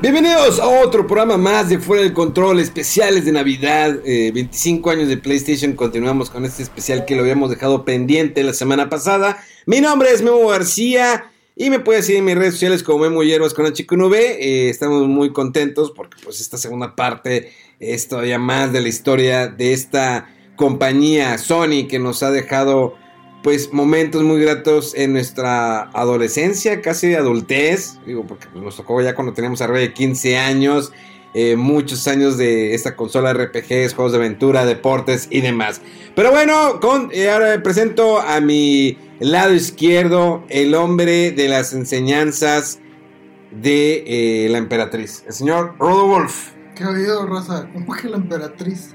Bienvenidos a otro programa más de Fuera del Control, especiales de Navidad, 25 eh, años de PlayStation, continuamos con este especial que lo habíamos dejado pendiente la semana pasada. Mi nombre es Memo García y me puedes seguir en mis redes sociales como Memo Hierbas con HQNV. Eh, estamos muy contentos porque pues esta segunda parte es todavía más de la historia de esta compañía Sony que nos ha dejado pues momentos muy gratos en nuestra adolescencia, casi adultez, digo, porque pues, nos tocó ya cuando teníamos arriba de 15 años, eh, muchos años de esta consola RPGs, juegos de aventura, deportes y demás. Pero bueno, con, eh, ahora presento a mi lado izquierdo, el hombre de las enseñanzas de eh, la emperatriz, el señor Rodolfo. ¿Qué oído, Rosa? ¿Cómo que la emperatriz?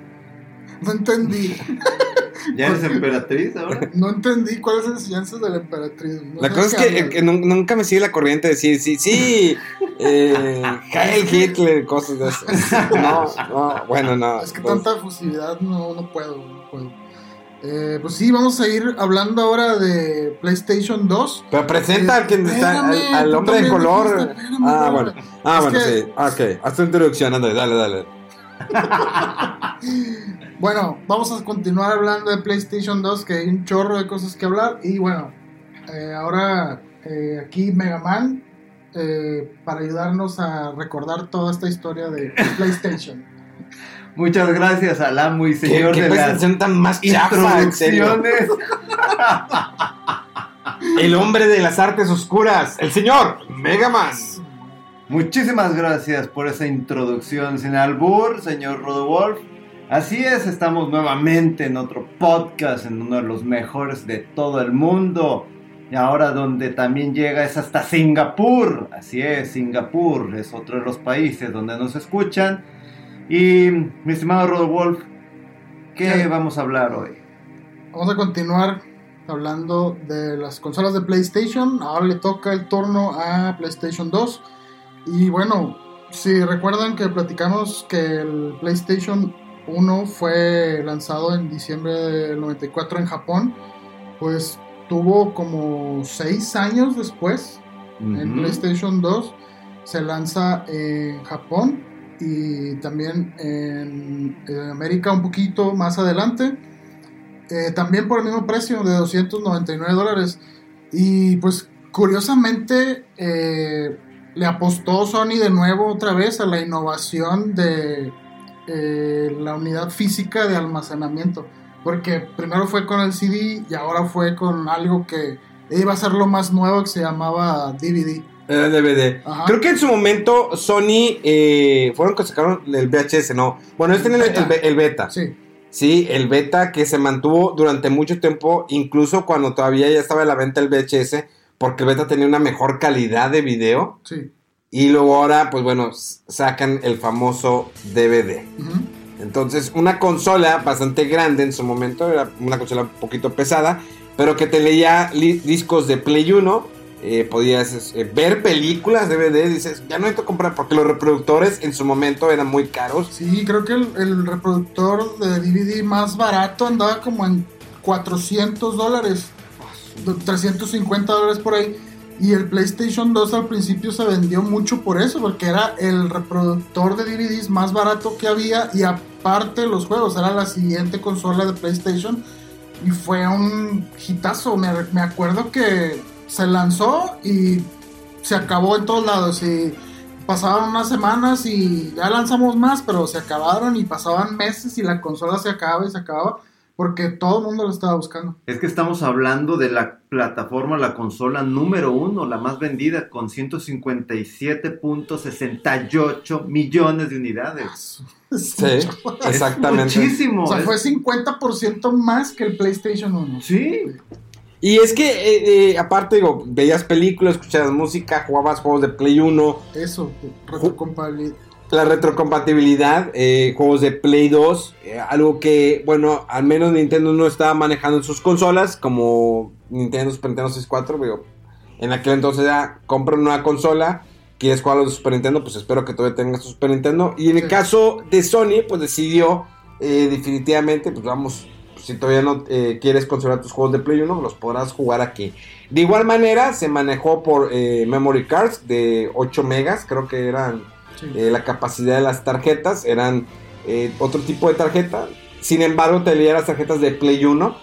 No entendí. ¿Ya eres emperatriz ahora? No entendí cuáles son las enseñanzas de la emperatriz. la cosa es que, nunca me sigue la corriente de decir, sí, sí, eh, Heil Hitler, cosas de eso. No, no, bueno, no. Es que pues. tanta efusividad no, no puedo. Eh, pues sí, vamos a ir hablando ahora de PlayStation 2. Pero presenta al, quien está, al, hombre de color. ah, bueno. Ah, bueno, sí. Ok, haz tu introducción, ándale, dale, dale. Bueno, vamos a continuar hablando de PlayStation 2, que hay un chorro de cosas que hablar. Y bueno, eh, ahora eh, aquí Mega Man eh, para ayudarnos a recordar toda esta historia de PlayStation. Muchas gracias, Alan, muy señor ¿Qué, de las tan más introducciones. el hombre de las artes oscuras, el señor Mega Man. Muchísimas gracias por esa introducción sin albur, señor Rodolf. Así es, estamos nuevamente en otro podcast, en uno de los mejores de todo el mundo. Y ahora donde también llega es hasta Singapur. Así es, Singapur es otro de los países donde nos escuchan. Y mi estimado Rodolf, ¿qué vamos a hablar hoy? Vamos a continuar hablando de las consolas de PlayStation. Ahora le toca el turno a PlayStation 2. Y bueno, si recuerdan que platicamos que el PlayStation 1 fue lanzado en diciembre del 94 en Japón, pues tuvo como 6 años después, en PlayStation 2, se lanza en Japón y también en, América un poquito más adelante. Eh, también por el mismo precio de 299 dólares. Y pues curiosamente eh, le apostó Sony de nuevo otra vez a la innovación de eh, la unidad física de almacenamiento. Porque primero fue con el CD y ahora fue con algo que iba a ser lo más nuevo que se llamaba DVD. Era DVD. Creo que en su momento Sony eh, fueron que sacaron el VHS, no. Bueno, este es el, el, beta. Sí. Sí, el beta que se mantuvo durante mucho tiempo, incluso cuando todavía ya estaba a la venta el VHS porque beta tenía una mejor calidad de video. Sí. Y luego ahora, pues bueno, sacan el famoso DVD. Entonces, una consola bastante grande en su momento, era una consola un poquito pesada, pero que te leía discos de Play 1, eh, podías eh, ver películas DVD, dices, ya no hay que comprar, porque los reproductores en su momento eran muy caros. Sí, creo que el, el reproductor de DVD más barato andaba como en 400 dólares. 350 dólares por ahí. Y el PlayStation 2 al principio se vendió mucho por eso, porque era el reproductor de DVDs más barato que había y aparte los juegos, era la siguiente consola de PlayStation y fue un hitazo. Me, acuerdo que se lanzó y se acabó en todos lados y pasaban unas semanas y ya lanzamos más, pero se acabaron y pasaban meses y la consola se acababa y se acababa porque todo el mundo lo estaba buscando. Es que estamos hablando de la plataforma, la consola número uno, la más vendida, con 157.68 millones de unidades. Es Sí, mucho. exactamente. Muchísimo. O sea, es- fue 50% más que el PlayStation 1. Sí. Y es que, eh, eh, aparte, digo, veías películas, escuchabas música, jugabas juegos de Play 1, Eso, retrocompatibilidad. La retrocompatibilidad, eh, juegos de Play 2, eh, algo que, bueno, al menos Nintendo no estaba manejando en sus consolas, como Nintendo Super Nintendo 64, digo, en aquel entonces ya compra una consola, quieres jugar a los de Super Nintendo, pues espero que todavía tengas Super Nintendo. Y en el Sí. caso de Sony, pues decidió eh, definitivamente, pues vamos, si todavía no eh, quieres conservar tus juegos de Play 1, los podrás jugar aquí. De igual manera, se manejó por eh, memory cards de 8 megas, creo que eran Sí. eh, la capacidad de las tarjetas, eran eh, otro tipo de tarjeta. Sin embargo, te leía las tarjetas de Play 1.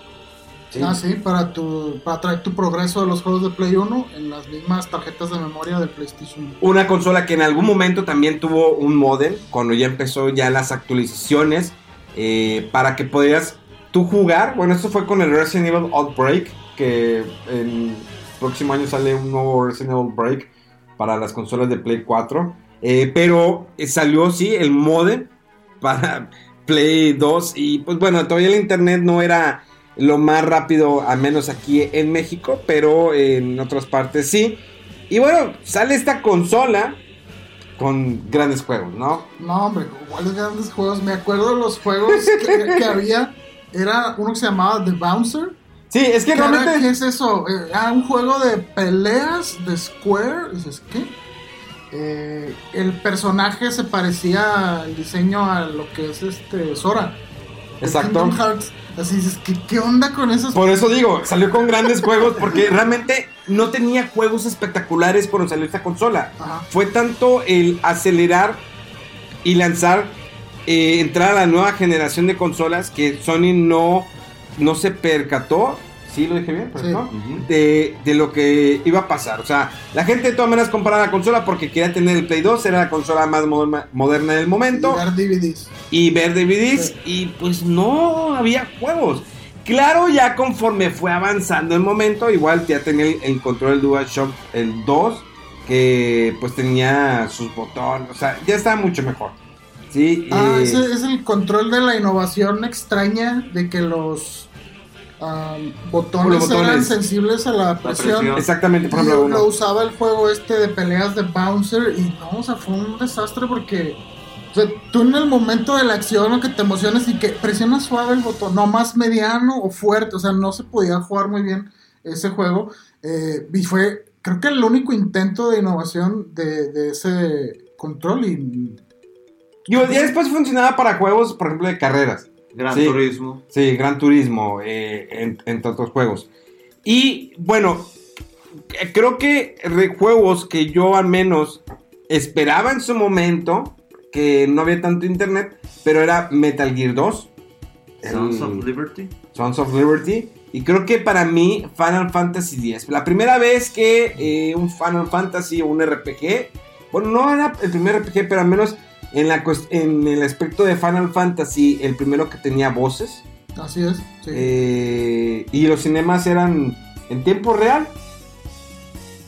¿sí? Ah, sí, para, tu, para traer tu progreso de los juegos de Play 1 en las mismas tarjetas de memoria del PlayStation 1. Una consola que en algún momento también tuvo un modem, cuando ya empezó ya las actualizaciones, eh, para que pudieras tú jugar. Bueno, esto fue con el Resident Evil Outbreak, que el próximo año sale un nuevo Resident Evil Break para las consolas de Play 4. Eh, pero eh, salió, sí, el modem para Play 2 y pues bueno, todavía el internet no era lo más rápido, al menos aquí en México, pero en otras partes sí. Y bueno, sale esta consola con grandes juegos, ¿no? No, hombre, ¿cuáles grandes juegos? Me acuerdo de los juegos que, que había. Era uno que se llamaba The Bouncer. Sí, es que ¿Qué, era- realmente... ¿Qué es eso? Eh, ah, un juego de peleas de Square. ¿qué? Eh, el personaje se parecía al diseño a lo que es este Sora. Exacto. Hearts. Así dices, ¿qué, qué onda con esos? Por eso digo, salió con grandes juegos porque realmente no tenía juegos espectaculares cuando salió esta consola. Ajá. Fue tanto el acelerar y lanzar, eh, entrar a la nueva generación de consolas que Sony no, no se percató. ¿Sí lo dije bien? Sí. ¿no? De, de lo que iba a pasar. O sea, la gente de todas maneras compraba la consola porque quería tener el Play 2, era la consola más moderna, moderna del momento, Y ver DVDs. y ver DVDs, Sí. y pues no había juegos. Claro, ya conforme fue avanzando el momento, igual ya tenía el, el control del DualShock el 2, que pues tenía sus botones, o sea, ya estaba mucho mejor. Sí, Ah, eh, ese es el control de la innovación extraña de que los am, botones, Los botones. eran sensibles a la presión. presión. exactamente, por Y ejemplo, lo uno. usaba el juego este de peleas de Bouncer y no, o sea, fue un desastre porque o sea, tú en el momento de la acción o que te emocionas y que presionas suave el botón, no más mediano o fuerte, o sea, no se podía jugar muy bien ese juego eh, y fue, creo que el único intento de innovación de, de ese control y Digo, ya después funcionaba para juegos, por ejemplo, de carreras. Gran Sí. Turismo. Sí, Gran Turismo, eh, en- entre otros juegos. Y bueno, eh, creo que juegos que yo al menos esperaba en su momento, que no había tanto internet, pero era Metal Gear 2, Sons of Liberty. Sons of Liberty, y creo que para mí Final Fantasy X. La primera vez que eh, un Final Fantasy o un RPG, bueno, no era el primer RPG, pero al menos en, la, en el aspecto de Final Fantasy, el primero que tenía voces. así es. sí. Eh, y los cinemas eran en tiempo real.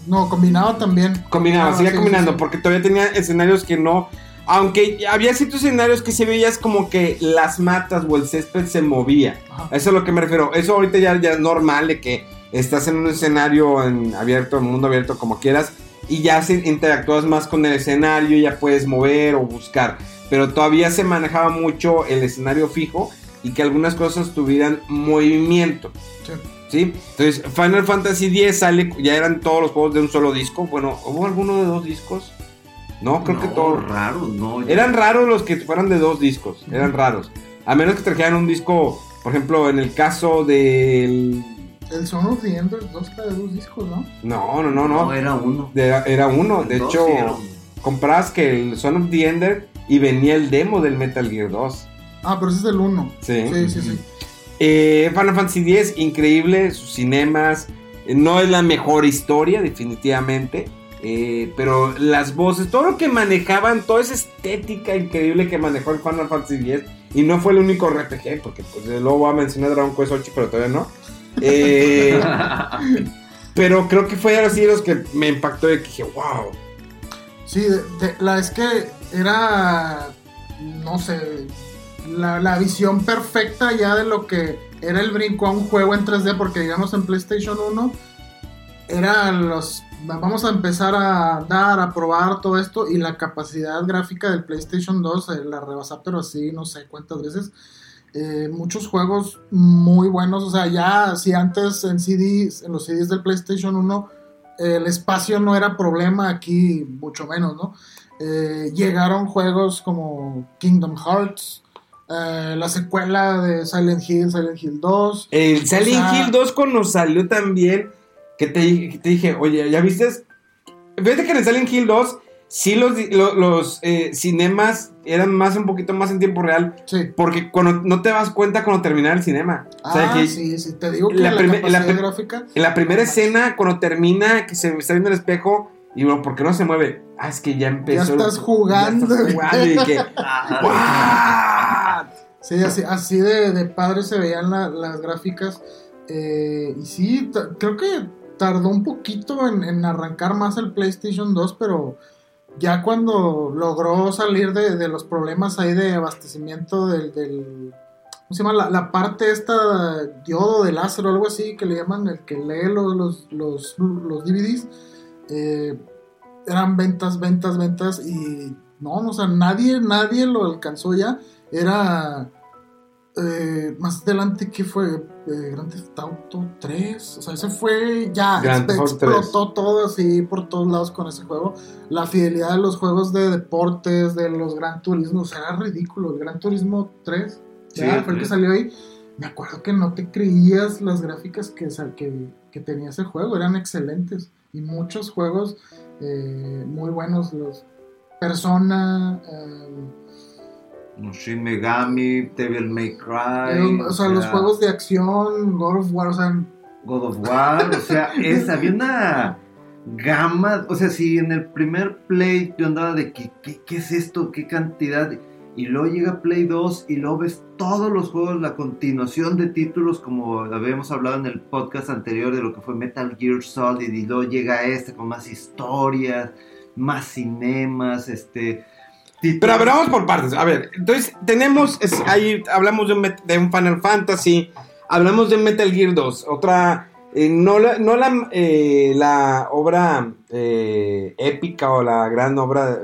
no, combinaba también. Combinaba, Ah, seguía sí, combinando, sí, porque todavía tenía escenarios que no. Aunque había ciertos escenarios que se veías como que las matas o el césped se movía. Ajá. Eso es a lo que me refiero. Eso ahorita ya, ya es normal de que estás en un escenario en abierto, en mundo abierto, como quieras, y ya se interactúas más con el escenario, ya puedes mover o buscar. Pero todavía se manejaba mucho el escenario fijo y que algunas cosas tuvieran movimiento. Sí. ¿Sí? Entonces, Final Fantasy X sale, ya eran todos los juegos de un solo disco. Bueno, ¿hubo alguno de dos discos? No, creo que todos. raro, no. Eran raros los que fueran de dos discos, eran raros. A menos que trajeran un disco, por ejemplo, en el caso del... El Son of the Enders 2 era de dos discos, ¿no? No, no, no, No, no. era uno. De- era uno. De hecho, sí, era uno. comprabas que el Son of the Ender y venía el demo del Metal Gear 2. Ah, pero ese es el 1. Sí. Sí, sí, sí. Eh, Final Fantasy X, increíble, sus cinemas. eh, No es la mejor historia, definitivamente. Eh, pero las voces, todo lo que manejaban, toda esa estética increíble que manejó el Final Fantasy X, y no fue el único RPG, porque pues luego voy a mencionar Dragon Quest 8, pero todavía no. Eh, pero creo que fue así los que me impactó y que dije, wow. Sí, la es que era, no sé, la, la, visión perfecta ya de lo que era el brinco a un juego en 3D, porque digamos en PlayStation 1 era los vamos a empezar a dar, a probar todo esto y la capacidad gráfica del PlayStation 2 eh, la rebasa, pero así no sé cuántas veces. Eh, muchos juegos muy buenos, o sea, ya si antes en CDs, en los CDs del PlayStation 1, el espacio no era problema, aquí mucho menos, ¿no? Eh, llegaron juegos como Kingdom Hearts, la secuela de Silent Hill, Silent Hill 2. El Silent Hill 2 cuando salió también que te, te dije, oye, ¿ya viste? Fíjate que en Silent Hill 2 sí los, los, eh, cinemas eran más un poquito más en tiempo real. Sí. Porque cuando no te das cuenta cuando termina el cinema. Ah, sí, sí, te digo que la, gráfica... En la primera escena, cuando termina, que se está viendo el espejo, y bueno, ¿por qué no se mueve? Ah, es que ya empezó. Ya estás jugando. Ya estás jugando y que, Sí, así, así de, de padre se veían las gráficas. Eh, y sí, creo que tardó un poquito en, arrancar más el PlayStation 2, pero ya cuando logró salir de, los problemas ahí de abastecimiento del, ¿cómo se llama? La, parte esta diodo de láser o algo así que le llaman el que lee los, los, los, DVDs, eh, eran ventas, ventas, ventas y no, o sea, nadie, nadie lo alcanzó ya, era eh, más adelante, ¿qué fue? Eh, Grand Theft Auto 3. O sea, ese fue ya. explotó todo así por todos lados con ese juego. La fidelidad de los juegos de deportes, de los Gran Turismo, o sea, era ridículo. El Gran Turismo 3, ya fue el que salió ahí. Me acuerdo que no te creías las gráficas que, que, que tenía ese juego, eran excelentes. Y muchos juegos eh, muy buenos. Los Persona. Shin Megami, Devil May Cry. o, sea, los juegos de acción, God of War, o sea. God of War, o sea, es, había una gama, o sea, si en el primer Play yo andaba de ¿qué, qué, es esto? ¿Qué cantidad? Y luego llega Play 2 y luego ves todos los juegos, la continuación de títulos, como habíamos hablado en el podcast anterior de lo que fue Metal Gear Solid, y luego llega este con más historias, más cinemas, este pero vamos por partes. A ver, entonces tenemos, ahí hablamos de un, de un, Final Fantasy, hablamos de Metal Gear 2, otra, eh, no, la, no la, eh, la obra eh, épica o la gran obra,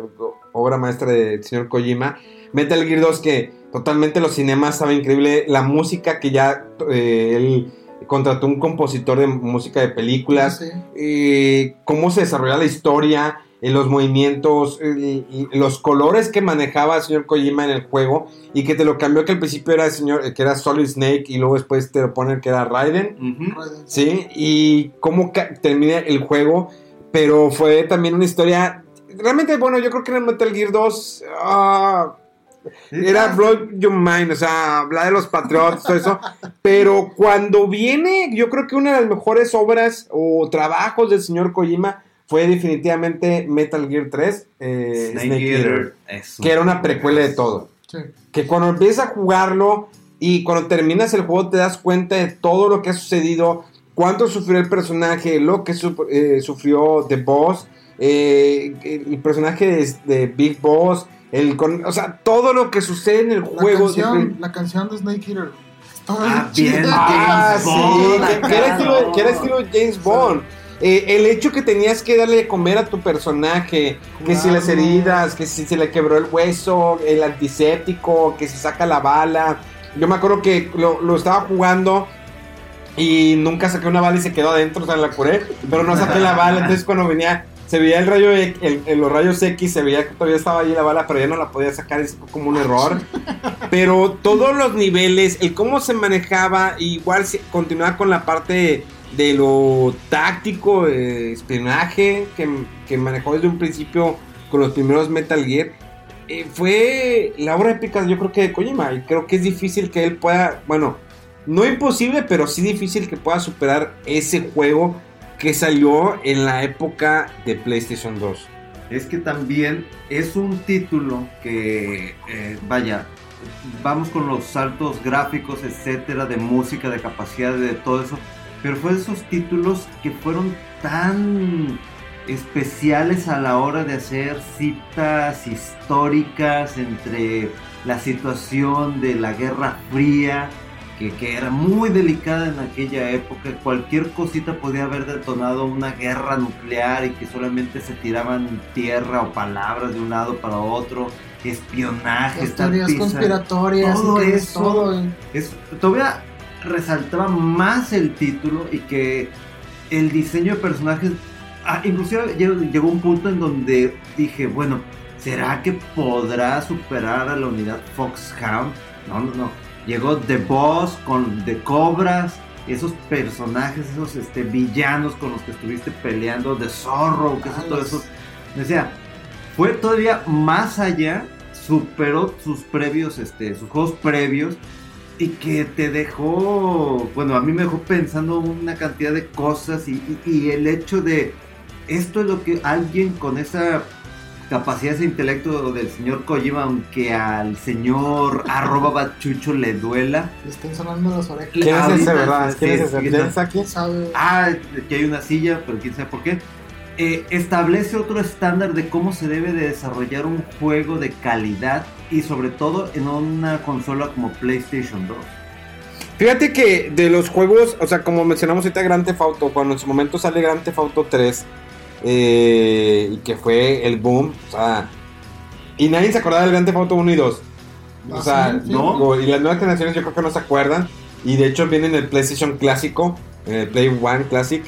obra maestra del señor Kojima, Metal Gear 2 que totalmente los cinemas saben increíble, la música que ya él contrató un compositor de música de películas, cómo se desarrolla la historia los movimientos, los colores que manejaba el señor Kojima en el juego y que te lo cambió que al principio era el señor que era Solid Snake y luego después te lo ponen que era Raiden, sí, y cómo termina el juego, pero fue también una historia realmente bueno, yo creo que en el Metal Gear 2 ah, era Blow Your Mind, o sea, hablar de los Patriots, todo eso. Pero cuando viene, yo creo que una de las mejores obras o trabajos del señor Kojima fue definitivamente Metal Gear 3, eh, Snake, Eater, que era una precuela de todo. Que cuando empiezas a jugarlo y cuando terminas el juego te das cuenta de todo lo que ha sucedido, cuánto sufrió el personaje, lo que eh, sufrió The Boss, eh, el personaje de, Big Boss, el o sea, todo lo que sucede en el juego. Canción, la canción de Snake Eater. Ah, bien, ah, sí, que, era estilo, James Bond. Eh, el hecho que tenías que darle de comer a tu personaje, que si las heridas, que si se le quebró el hueso, el antiséptico, que si saca la bala. Yo me acuerdo que lo, estaba jugando y nunca saqué una bala y se quedó adentro, o sea, la curé, pero no saqué la bala, entonces cuando venía, se veía el rayo, el, los rayos X, se veía que todavía estaba ahí la bala, pero ya no la podía sacar, es como un error. Pero todos los niveles, el cómo se manejaba, igual continuaba con la parte de lo táctico, espionaje que, manejó desde un principio con los primeros Metal Gear, eh, fue la obra épica yo creo que de Kojima y creo que es difícil que él pueda, bueno, no imposible, pero sí difícil que pueda superar ese juego que salió en la época de PlayStation 2. Es que también es un título que, eh, vaya, vamos con los saltos gráficos, etcétera, de música, de capacidad, de todo eso. Pero fue de esos títulos que fueron tan especiales a la hora de hacer citas históricas entre la situación de la Guerra Fría, que, que, era muy delicada en aquella época. Cualquier cosita podía haber detonado una guerra nuclear y que solamente se tiraban tierra o palabras de un lado para otro. Espionaje, teorías conspiratorias, todo eso. todo, Es, todavía resaltaba más el título y que el diseño de personajes. Ah, inclusive llegó, un punto en donde dije, bueno, ¿será que podrá superar a la unidad Foxhound? No, no, no. Llegó The Boss con The Cobras, esos personajes, esos este, villanos con los que estuviste peleando, The Zorro, que eso, todo eso. Decía, fue todavía más allá, superó sus previos, este, sus juegos previos y que te dejó, bueno, a mí me dejó pensando una cantidad de cosas y, y, y el hecho de esto es lo que alguien con esa capacidad, ese intelecto del señor Kojima, aunque al señor arroba bachucho le duela. Le están sonando las orejas. ¿Quién es ese, verdad? ¿Quién es ese? ¿Quién? ¿Sabe? Ah, que hay una silla, pero quién sabe por qué. Eh, establece otro estándar de cómo se debe de desarrollar un juego de calidad y sobre todo en una consola como PlayStation 2. Fíjate que de los juegos, o sea, como mencionamos ahorita Grand Theft Auto, cuando en su momento sale Grand Theft Auto 3, eh, y que fue el boom, o sea, y nadie se acordaba del Grand Theft Auto 1 y 2. O Ah, sea, no, y las nuevas generaciones yo creo que no se acuerdan, y de hecho viene en el PlayStation clásico, en el Play One Classic,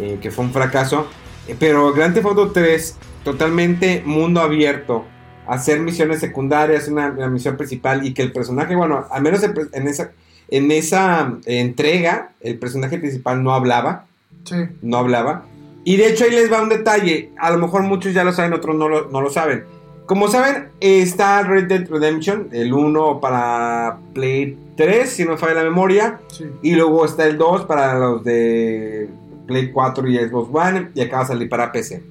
eh, que fue un fracaso, Eh, pero Grand Theft Auto 3, totalmente mundo abierto, hacer misiones secundarias, una, una misión principal, y que el personaje, bueno, al menos en esa en esa eh, entrega, el personaje principal no hablaba, Sí. no hablaba. Y de hecho ahí les va un detalle, a lo mejor muchos ya lo saben, otros no lo, no lo saben. Como saben, está Red Dead Redemption, el 1 para Play 3, si no me falla la memoria, Sí. y luego está el 2 para los de Play 4 y Xbox One, y acaba de salir para PC.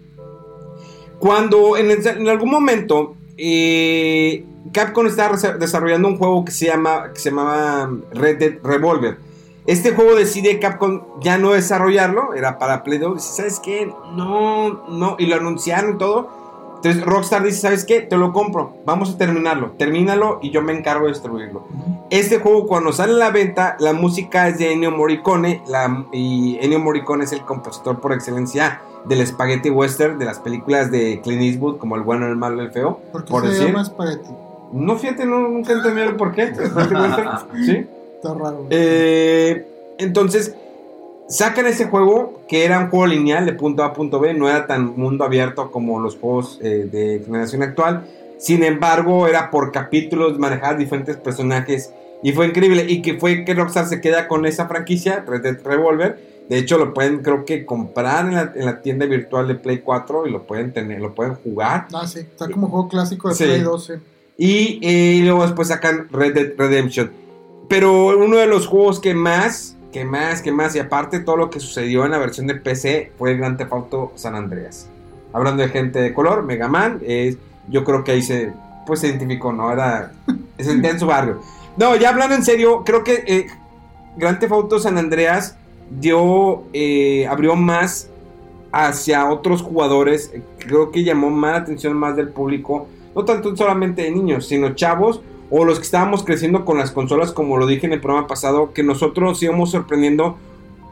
Cuando en, el- en algún momento eh, Capcom resa- desarrollando un juego que se, llama, que se llamaba Red Dead Revolver. Este juego decide Capcom ya no desarrollarlo, era para Play 2. Dice, ¿sabes qué? No, no, y lo anunciaron todo. Entonces Rockstar dice, ¿sabes qué? Te lo compro, vamos a terminarlo, termínalo y yo me encargo de destruirlo. Este juego cuando sale a la venta, la música es de Ennio Morricone la, y Ennio Morricone es el compositor por excelencia del spaghetti western de las películas de Clint Eastwood como El bueno, el malo el feo. ¿Por qué por se decir. llama Spaghetti? No, fíjate, no, nunca entendí el por qué. ¿sí? Está raro. Eh, entonces, sacan ese juego que era un juego lineal de punto A a punto B, no era tan mundo abierto como los juegos eh, de generación actual. Sin embargo, era por capítulos, manejar diferentes personajes y fue increíble. Y que fue que Rockstar se queda con esa franquicia, Red Dead Revolver. De hecho, lo pueden, creo que, comprar en la, en la tienda virtual de Play 4 y lo pueden tener, lo pueden jugar. Ah, sí. Está como juego clásico de Sí. Play 12. Y, eh, luego después sacan Red Dead Redemption. Pero uno de los juegos que más, que más, que más, y aparte todo lo que sucedió en la versión de PC fue el Grand Theft Auto San Andreas. Hablando de gente de color, Mega Man, es, yo creo que ahí se, pues se identificó, ¿no? Era, se sentía en su barrio. No, ya hablando en serio, creo que eh, Grand Theft Auto San Andreas dio, eh, abrió más hacia otros jugadores. eh, Creo que llamó más la atención más del público, no tanto solamente de niños, sino chavos o los que estábamos creciendo con las consolas, como lo dije en el programa pasado, que nosotros nos íbamos sorprendiendo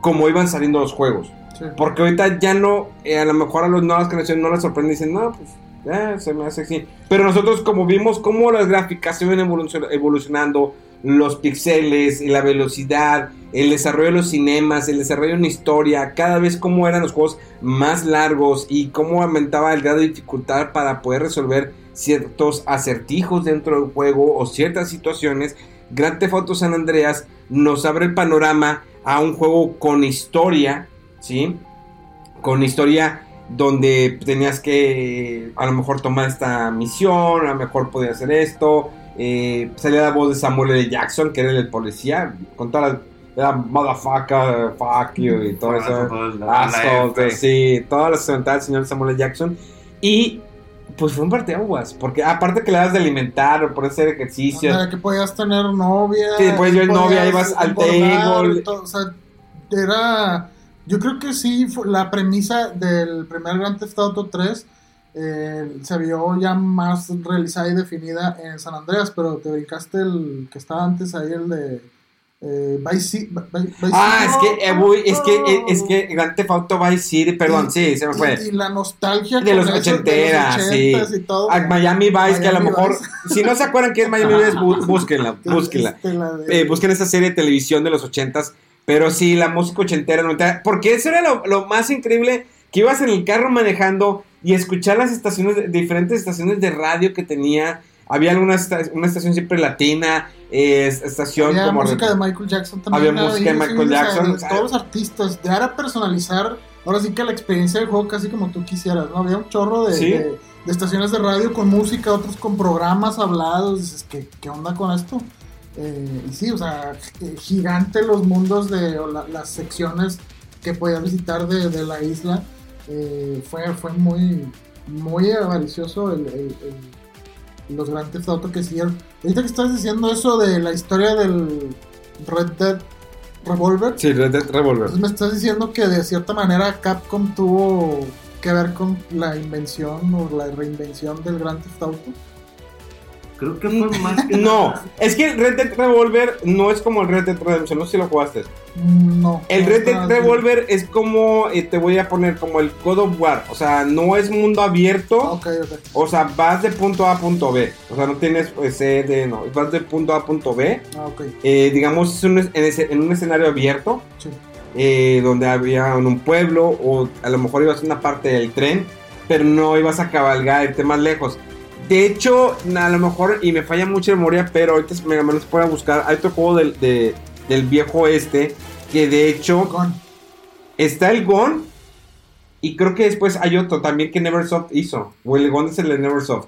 cómo iban saliendo los juegos. Sí. Porque ahorita ya no, eh, a lo mejor a las nuevas generaciones no les sorprende y dicen, no, pues eh, se me hace así. Pero nosotros como vimos cómo las gráficas se ven evolucion- evolucionando, los pixeles, la velocidad, el desarrollo de los cinemas, el desarrollo de una historia, cada vez cómo eran los juegos más largos y cómo aumentaba el grado de dificultad para poder resolver ciertos acertijos dentro del juego o ciertas situaciones. Grand Theft Auto San Andreas nos abre el panorama a un juego con historia, ¿sí? Con historia donde tenías que a lo mejor tomar esta misión, a lo mejor podía hacer esto. Eh, salía la voz de Samuel L. Jackson, que era el policía, con todas las, era motherfucker, fuck you y todo eso. La- la F. sí, todas las sentadas del señor Samuel L. Jackson. Y pues fue un parteaguas, porque aparte que le das de alimentar o por hacer O ejercicio. sea, que podías tener novia. Sí, después yo que en novia ibas al table. todo, o sea, era. Yo creo que sí, fue- la premisa del primer Grand Theft Auto 3 eh, se vio ya más realizada y definida en San Andreas, pero te brincaste el que estaba antes ahí, el de eh, Vice Ci- Vi- Vice Ah, es City. que, eh, es que, eh, es que Grand Theft Auto Vice City, perdón, Y- sí, se me fue. Y, y la nostalgia De los ochenteras, sí. y todo. A Miami Vice, que a lo mejor, si no se acuerdan que es Miami Vice, bú- búsquenla, búsquenla. Este, de- Eh, busquen esa serie de televisión de los ochentas, pero sí, la música ochentera, noventera, porque eso era lo, lo más increíble, que ibas en el carro manejando y escuchar las estaciones, diferentes estaciones de radio que tenía, había alguna una estación siempre latina, eh, estación Había como... música de Michael Jackson también. Había música de Michael Jackson, todos los artistas. Ya era personalizar. Ahora sí que la experiencia del juego casi como tú quisieras, ¿no? Había un chorro de, Sí. de- de estaciones de radio con música, otros con programas hablados. Dices, ¿qué, qué onda con esto? Eh, y sí, o sea, g- gigante los mundos de o la- las secciones que podías visitar de, de la isla. Eh, fue, fue muy, muy avaricioso el, el- el- los Grand Theft Auto que siguieron. Ahorita que estás diciendo eso de la historia del Red Dead Revolver, Sí, Red Dead Revolver. entonces me estás diciendo que de cierta manera Capcom tuvo que ver con la invención o la reinvención del Grand Theft Auto. Creo que fue más que No, es que el Red Dead Revolver no es como el Red Dead Redemption, no sé si lo jugaste. No. El Red Dead. Revolver es como, eh, te voy a poner, como el God of War. O sea, no es mundo abierto. Ok, ok. O sea, vas de punto A a punto B. O sea, no tienes pues, sede, no. Vas de punto A a punto B. Ah, ok. Eh, digamos, es un es- en, ese- en un escenario abierto. Sí. eh, donde había en un pueblo. O a lo mejor ibas a una parte del tren. Pero no ibas a cabalgar, irte más lejos. De hecho, a lo mejor, y me falla mucho la memoria, pero ahorita me me los pueden buscar. Hay otro juego del, de- del viejo este. Que de hecho Gone. está el Gone. Y creo que después hay otro también que Neversoft hizo. O el Gone es el de Neversoft.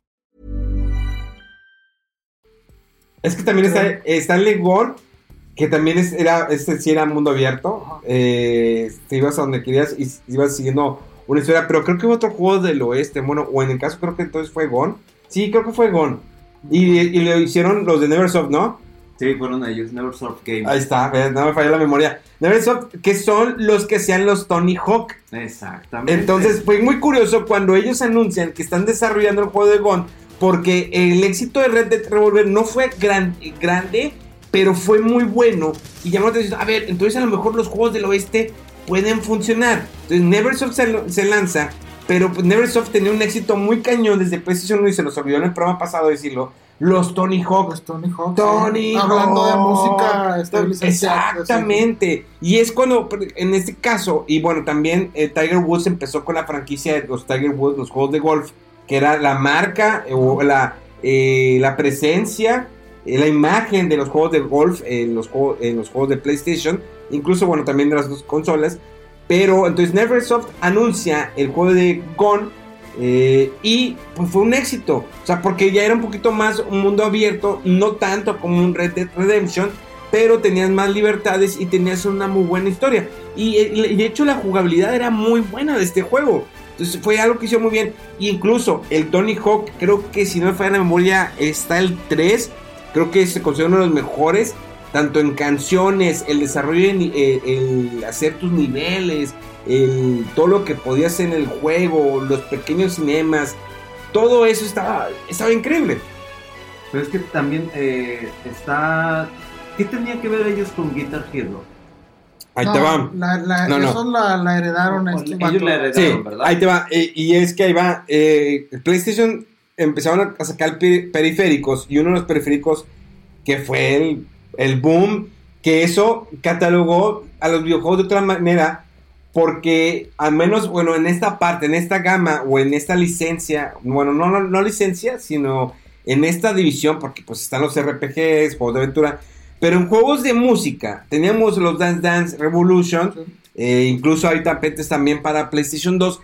Es que también está, está el Gone. Que también es, era, este sí era mundo abierto. Eh, te ibas a donde querías y ibas siguiendo una historia. Pero creo que hubo otro juego del oeste. Bueno, o en el caso creo que entonces fue Gone. Sí, creo que fue Gone. Y, y lo hicieron los de Neversoft, ¿no? Sí, fueron ellos, Neversoft Games. Ahí está, ¿ves? no me falló la memoria. Neversoft, que son los que sean los Tony Hawk. Exactamente. Entonces fue muy curioso cuando ellos anuncian que están desarrollando el juego de Gon, porque el éxito de Red Dead Revolver no fue gran- grande, pero fue muy bueno. Y llamó la atención, a ver, entonces a lo mejor los juegos del oeste pueden funcionar. Entonces Neversoft se, se lanza, pero pues Neversoft tenía un éxito muy cañón desde PlayStation 1 y se nos olvidó en el programa pasado decirlo. Los Tony Hawk. Pues Tony Hawk. Tony sí. Hablando de Hawk. música Exactamente. Y es cuando, en este caso, y bueno, también eh, Tiger Woods empezó con la franquicia de los Tiger Woods, los juegos de golf, que era la marca eh, o la, eh, la presencia, eh, la imagen de los juegos de golf en los, en los juegos de PlayStation, incluso, bueno, también de las dos consolas. Pero entonces Neversoft anuncia el juego de Gone y pues fue un éxito. O sea, porque ya era un poquito más un mundo abierto, no tanto como un Red Dead Redemption, pero tenías más libertades y tenías una muy buena historia. Y de hecho la jugabilidad era muy buena de este juego. Entonces fue algo que hizo muy bien. Incluso el Tony Hawk, creo que si no me falla la memoria, está el 3. Creo que se considera uno de los mejores. Tanto en canciones, el desarrollo, en, eh, el hacer tus niveles, el, todo lo que podías en el juego, los pequeños cinemas, todo eso estaba, estaba increíble. Pero es que también eh, está. ¿Qué tenía que ver ellos con Guitar Hero? Ahí No, te va. La, la, No, no. La, la heredaron a estos Ellos la heredaron. Sí, ahí te va. Eh, y es que ahí va. eh, PlayStation empezaron a sacar peri- periféricos y uno de los periféricos que fue el, el boom, que eso catalogó a los videojuegos de otra manera, porque al menos, bueno, en esta parte, en esta gama o en esta licencia, bueno, no, no, no licencia, sino en esta división, porque pues están los RPGs, juegos de aventura, pero en juegos de música teníamos los Dance Dance Revolution, eh, incluso hay tapetes también para PlayStation 2,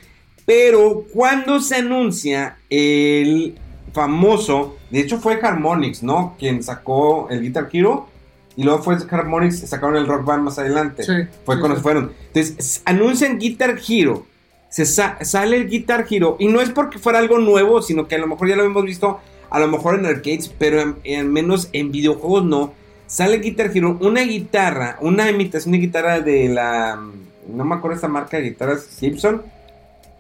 pero cuando se anuncia el famoso, de hecho fue Harmonix, ¿no? Quien sacó el Guitar Hero. Y luego fue Harmonix, sacaron el Rock Band más adelante. Sí, fue sí, cuando sí. fueron. Entonces, anuncian Guitar Hero. Se sa- sale el Guitar Hero. Y no es porque fuera algo nuevo, sino que a lo mejor ya lo hemos visto, a lo mejor en arcades, pero al menos en videojuegos no. Sale Guitar Hero, una guitarra, una imitación de guitarra de la. No me acuerdo esta marca de guitarras, Gibson.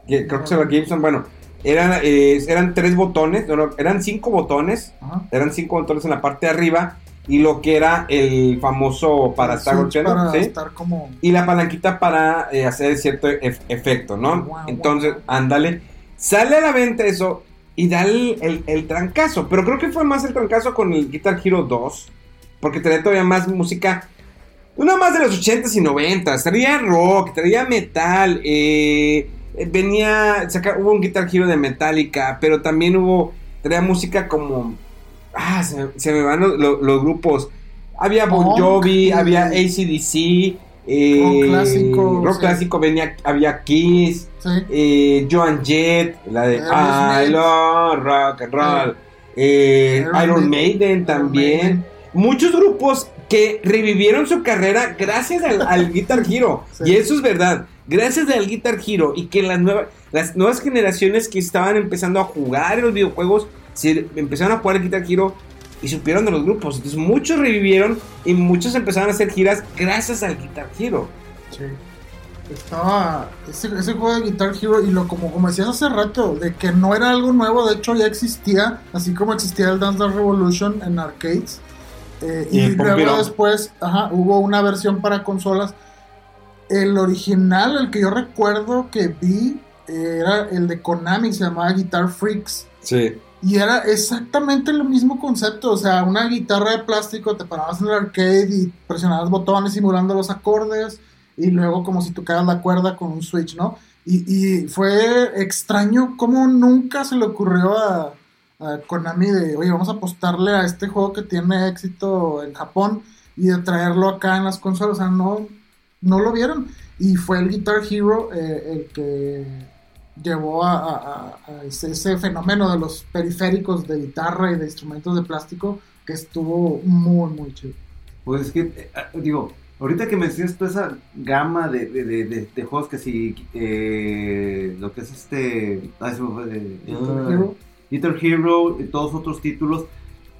Creo que se llama Gibson. Bueno, eran, eh, eran tres botones, eran cinco botones. Ajá. Eran cinco botones en la parte de arriba. Y lo que era el famoso para El estar golpeando, ¿sí? estar como. y la palanquita para eh, hacer cierto ef- efecto, ¿no? Entonces, ándale, sale a la venta eso y da el, el- el trancazo, pero creo que fue más el trancazo con el Guitar Hero 2, porque traía todavía más música, una más de los 80s y 90s, traía rock, traía metal, eh, eh, venía, saca- hubo un Guitar Hero de Metallica, pero también hubo, traía música como, ah, se, se me van los, los- los grupos. Había Bon Jovi, eh, había ACDC, eh, Rock clásico, rock sí. clásico, venía, había Kiss, Sí. eh, Joan Jett, la de Aerosmith. I Love Rock and Roll, eh. Iron Maiden también. Maiden. Muchos grupos que revivieron su carrera gracias al, al Guitar Hero. Sí. Y eso es verdad. Gracias al Guitar Hero y que las nuevas, las nuevas generaciones que estaban empezando a jugar en los videojuegos se empezaron a jugar el Guitar Hero y supieron de los grupos. Entonces muchos revivieron y muchos empezaron a hacer giras gracias al Guitar Hero. Sí. Estaba ese, ese juego de Guitar Hero y lo como, como decías hace rato, de que no era algo nuevo, de hecho ya existía, así como existía el Dance Dance Revolution en arcades. Eh, Y luego después ajá, hubo una versión para consolas. El original, el que yo recuerdo que vi, eh, era el de Konami, se llamaba Guitar Freaks. Sí. Y era exactamente el mismo concepto, o sea, una guitarra de plástico, te parabas en el arcade y presionabas botones simulando los acordes, y luego como si tocaras la cuerda con un switch, ¿no? Y, y fue extraño cómo nunca se le ocurrió a, a Konami de, oye, vamos a apostarle a este juego que tiene éxito en Japón y de traerlo acá en las consolas, o sea, no, no lo vieron. Y fue el Guitar Hero eh, el que llevó a, a- a- ese, ese fenómeno de los periféricos de guitarra y de instrumentos de plástico que estuvo muy, muy chido. Pues es que, eh, digo, ahorita que mencionas toda esa gama de, de, de, de- de juegos que sí, eh, lo que es este, ah, eh, Guitar. Hero. Guitar Hero y todos otros títulos.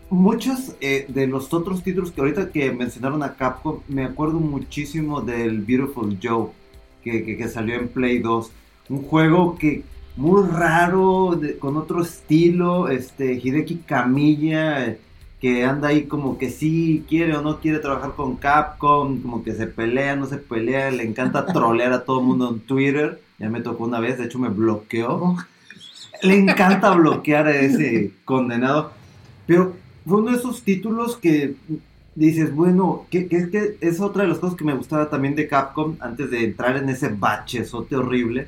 Muchos eh, de los otros títulos que ahorita que mencionaron a Capcom, me acuerdo muchísimo del Beautiful Joe, que, que- que salió en Play 2. Un juego que muy raro, con otro estilo, este Hideki Kamiya, eh, que anda ahí como que sí quiere o no quiere trabajar con Capcom, como que se pelea, no se pelea, le encanta trolear a todo el mundo en Twitter. Ya me tocó una vez, de hecho me bloqueó. Le encanta bloquear a ese condenado. Pero fue uno de esos títulos que dices, bueno, que, que, que es otra de las cosas que me gustaba también de Capcom antes de entrar en ese bachezote horrible.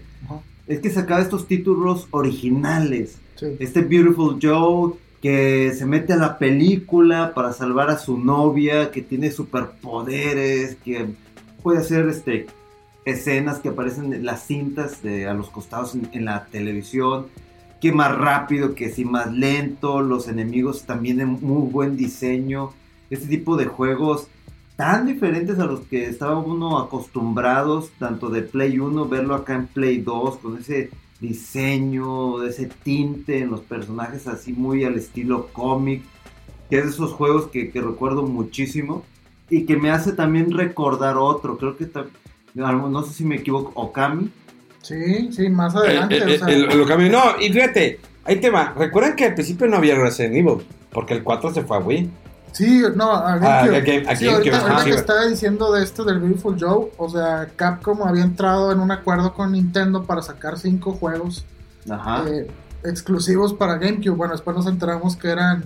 Es que sacaba estos títulos originales. sí. Este Beautiful Joe que se mete a la película para salvar a su novia, que tiene superpoderes, que puede hacer este escenas que aparecen en las cintas de, a los costados en, en la televisión, que más rápido, que si más lento, los enemigos también de muy buen diseño, este tipo de juegos tan diferentes a los que estaba uno acostumbrados, tanto de Play 1, verlo acá en Play 2, con ese diseño, ese tinte en los personajes así muy al estilo cómic, que es de esos juegos que, recuerdo muchísimo y que me hace también recordar otro, creo que ta- no sé si me equivoco, Okami. Sí, sí, más adelante. Eh, o eh, sea, el- lo cambió. No, y fíjate, ahí te va. Recuerdan que al principio no había Resident Evil, porque el 4 se fue a Wii. Sí, no, a Ah, GameCube. a Game- a Sí, GameCube, ahorita, que estaba diciendo de esto del Beautiful Joe, o sea, Capcom había entrado en un acuerdo con Nintendo para sacar cinco juegos Ajá. eh, exclusivos para GameCube. Bueno, después nos enteramos que eran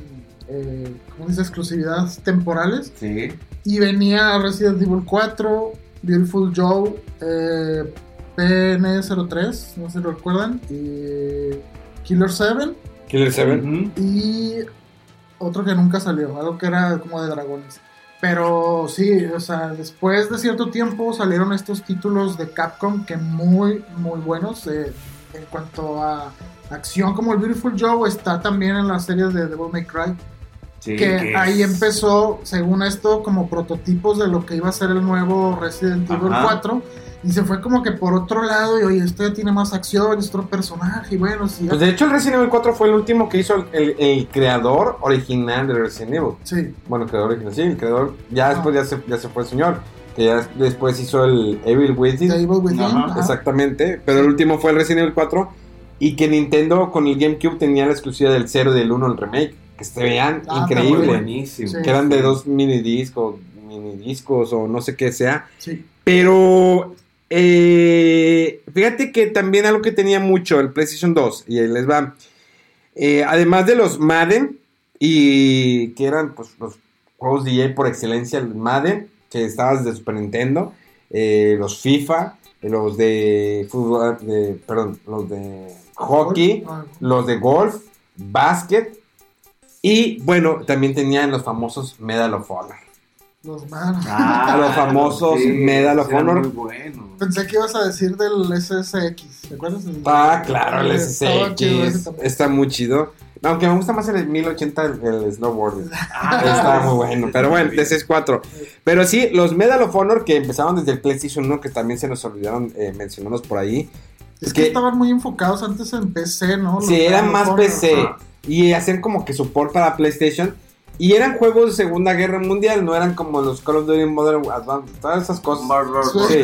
eh, ¿cómo dice? Exclusividades temporales. Sí. Y venía Resident Evil 4, Beautiful Joe, eh, PN03, no sé si lo recuerdan, y Killer 7, Killer 7. Ujú. y otro que nunca salió, algo que era como de dragones. Pero sí, o sea, después de cierto tiempo salieron estos títulos de Capcom que muy, muy buenos. eh, en cuanto a acción, como el Beautiful Joe, está también en las series de Devil May Cry. Sí, que ahí empezó, según esto, como prototipos de lo que iba a ser el nuevo Resident Evil Ajá. 4. Y se fue como que por otro lado, y oye, esto ya tiene más acción, es otro personaje, y bueno, sí. Pues de hecho el Resident Evil 4 fue el último que hizo el, el- el creador original de Resident Evil. sí. Bueno, creador original, sí, el creador. Ya Ah. después ya se, ya se fue el señor. Que ya después hizo el Evil Within. The Evil Within. Ajá, ajá. Exactamente. Pero el último fue el Resident Evil 4. Y que Nintendo con el GameCube tenía la exclusividad del 0 y del 1, el remake. Que se veían Ah, increíble. está buenísimo. Sí. Que eran de dos mini discos, mini discos o no sé qué sea. Sí. Pero eh, fíjate que también algo que tenía mucho el PlayStation 2, y ahí les va. Eh, además de los Madden, y que eran pues, los juegos de EA por excelencia, el Madden, que estaba desde Super Nintendo, eh, los FIFA, los de fútbol, de- perdón, los de hockey, Ah, los de golf, básquet, y bueno, también tenían los famosos Medal of Honor. Los manos. Ah, Los famosos Medal of Honor. Muy. Pensé que ibas a decir del SSX, ¿te acuerdas? Ah, claro, el SSX. Está muy chido. Aunque me gusta más el 1080, el, el snowboard. Ah, Está muy bueno. Pero bueno, de ese es 4. Pero sí, los Medal of Honor que empezaron desde el PlayStation 1, que también se nos olvidaron eh, mencionarlos por ahí. Es que que- estaban muy enfocados antes en PC, ¿no? Los Sí, eran más Honor. PC. Ajá. Y hacían como que support para PlayStation. Y eran juegos de Segunda Guerra Mundial, no eran como los Call of Duty Modern Advance, todas esas cosas. Sí.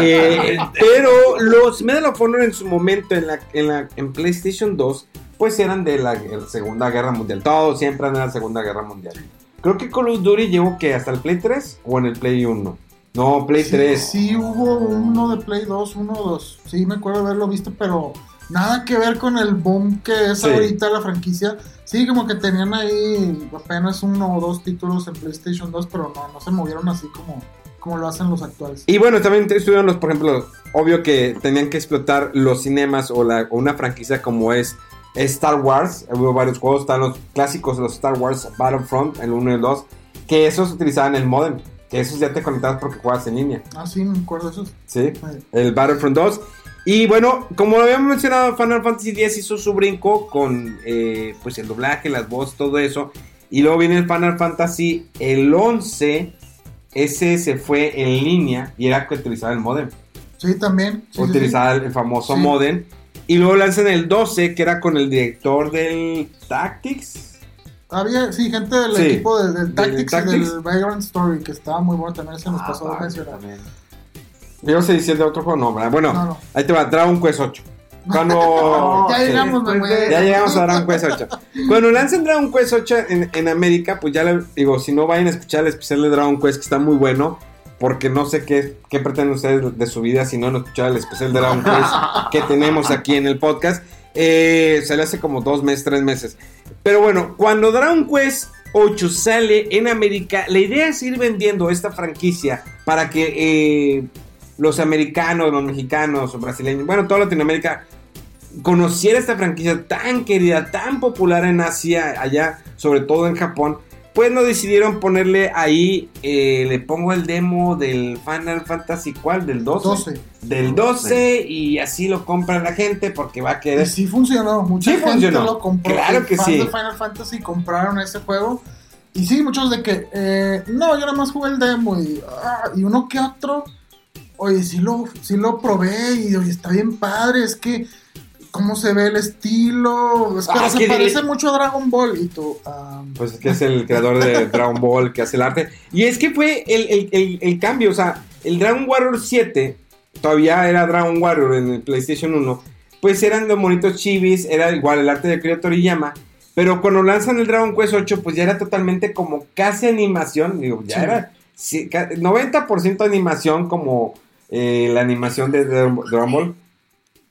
Eh, pero los Medal of Honor en su momento en la, en la en PlayStation 2 pues eran de la, Segunda Guerra Mundial. Todos siempre eran de la Segunda Guerra Mundial. Creo que Call of Duty llegó que hasta el Play 3 o en el Play 1. No, Play Sí, 3. Sí, hubo uno de Play 2, uno o dos. Sí, me acuerdo de haberlo visto, pero nada que ver con el boom que es Sí. ahorita la franquicia. Sí, como que tenían ahí apenas uno o dos títulos en PlayStation 2, pero no, no se movieron así como, como lo hacen los actuales. Y bueno, también estuvieron los, por ejemplo, obvio que tenían que explotar los cinemas o, la, o una franquicia como es Star Wars. Hubo varios juegos, están los clásicos, los Star Wars Battlefront, el 1 y el 2, que esos utilizaban el modem, que esos ya te conectabas porque jugabas en línea. Ah, sí, me acuerdo de eso. ¿sí? Sí. El Battlefront 2. Y bueno, como lo habíamos mencionado, Final Fantasy X hizo su brinco con eh, pues el doblaje, las voces, todo eso. Y luego viene el Final Fantasy el 11. Ese se fue en línea y era que utilizaba el modem. Sí, también. Sí, sí, sí. utilizaba el famoso modem. Y luego lanzan el 12, que era con el director del Tactics. Había, sí, gente del equipo del, del Del Tactics, y Tactics. del Vagrant Story, que estaba muy bueno también, se nos Ah, pasó a vale, mencionar. también. Yo sé es de otro juego, no, ¿verdad? Bueno, No, no. ahí te va, Dragon Quest 8. Cuando... ya sí. llegamos, güey. de- Ya llegamos a Dragon Quest 8. Cuando lancen Dragon Quest 8 en, en América, pues ya le digo, si no vayan a escuchar el especial de Dragon Quest, que está muy bueno, porque no sé qué, qué pretenden ustedes de su vida si no han escuchado el especial de Dragon Quest que tenemos aquí en el podcast. Eh, sale hace como dos meses, tres meses. Pero bueno, cuando Dragon Quest 8 sale en América, la idea es ir vendiendo esta franquicia para que eh, los americanos, los mexicanos, o brasileños, bueno, toda Latinoamérica conociera esta franquicia tan querida, tan popular en Asia, allá, sobre todo en Japón, pues no decidieron ponerle ahí, eh, le pongo el demo del Final Fantasy, ¿cuál? Del 12. 12. Del 12 y así lo compra la gente porque va a Y querer... sí funcionó, mucha Sí gente funcionó. lo compró. Claro Los que fans sí. de Final Fantasy compraron ese juego. Y sí, muchos de que, eh, no, yo nada más jugué el demo y, ah, y uno que otro, oye, sí lo, sí lo probé y oye, está bien padre, es que cómo se ve el estilo, es que Ah, se ¿qué parece mucho a Dragon Ball y tú, Pues que es el creador de Dragon Ball, que hace el arte. Y es que fue el, el- el- el cambio, o sea, el Dragon Warrior 7, todavía era Dragon Warrior en el PlayStation 1, pues eran los monitos chivis, era igual el arte de Akira Toriyama, pero cuando lanzan el Dragon Quest 8, pues ya era totalmente como casi animación, digo, ya Sí. era sí, ca- 90% animación como eh, la animación de Dra- Dragon Ball.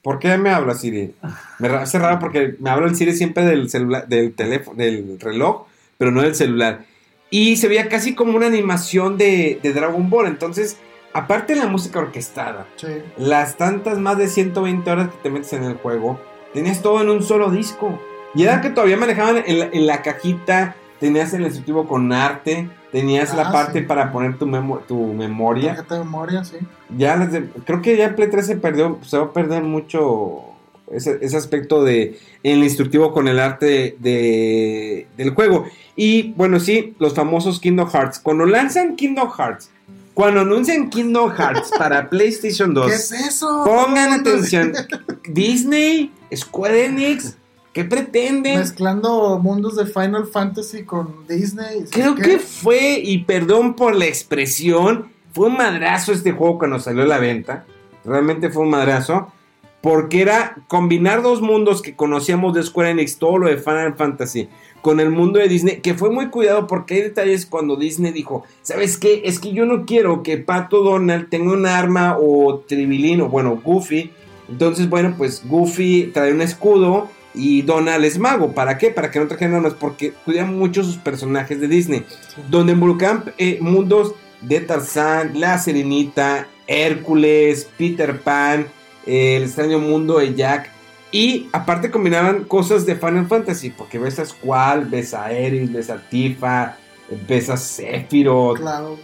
¿Por qué me habla Siri? Me hace raro porque me habla el Siri siempre del celular, del teléfono, del reloj, pero no del celular. Y se veía casi como una animación de, de Dragon Ball. Entonces, aparte de la música orquestada, Sí. las tantas más de 120 horas que te metes en el juego, tenías todo en un solo disco. Y era que todavía manejaban en la, en la cajita, tenías el instructivo con arte, tenías Ah, la parte sí. para poner tu, memo- tu memoria. Tarjeta de memoria, sí. Ya las de- creo que ya en Play 3 se perdió, se va a perder mucho ese, ese aspecto de el instructivo con el arte de, del juego. Y bueno, sí, los famosos Kingdom Hearts. Cuando lanzan Kingdom Hearts, cuando anuncian Kingdom Hearts para PlayStation 2, ¿Qué es eso? pongan atención. Disney, Square Enix, ¿qué pretenden? Mezclando mundos de Final Fantasy con Disney. Creo que fue, y perdón por la expresión, fue un madrazo este juego cuando salió a la venta. Realmente fue un madrazo. Porque era combinar dos mundos que conocíamos de Square Enix, todo lo de Final Fantasy, con el mundo de Disney, que fue muy cuidado porque hay detalles cuando Disney dijo, ¿sabes qué? Es que yo no quiero que Pato Donald tenga un arma o Tribilín o bueno, Goofy. Entonces, bueno, pues Goofy trae un escudo y Donald es mago. ¿Para qué? Para que no trajeran armas, porque cuidan mucho sus personajes de Disney donde involucran eh, mundos de Tarzán, La Sirenita, Hércules, Peter Pan, eh, el extraño mundo de Jack. Y aparte combinaban cosas de Final Fantasy, porque ves a Squall, ves a Eris, ves a Tifa, ves a Sephiroth. Claro.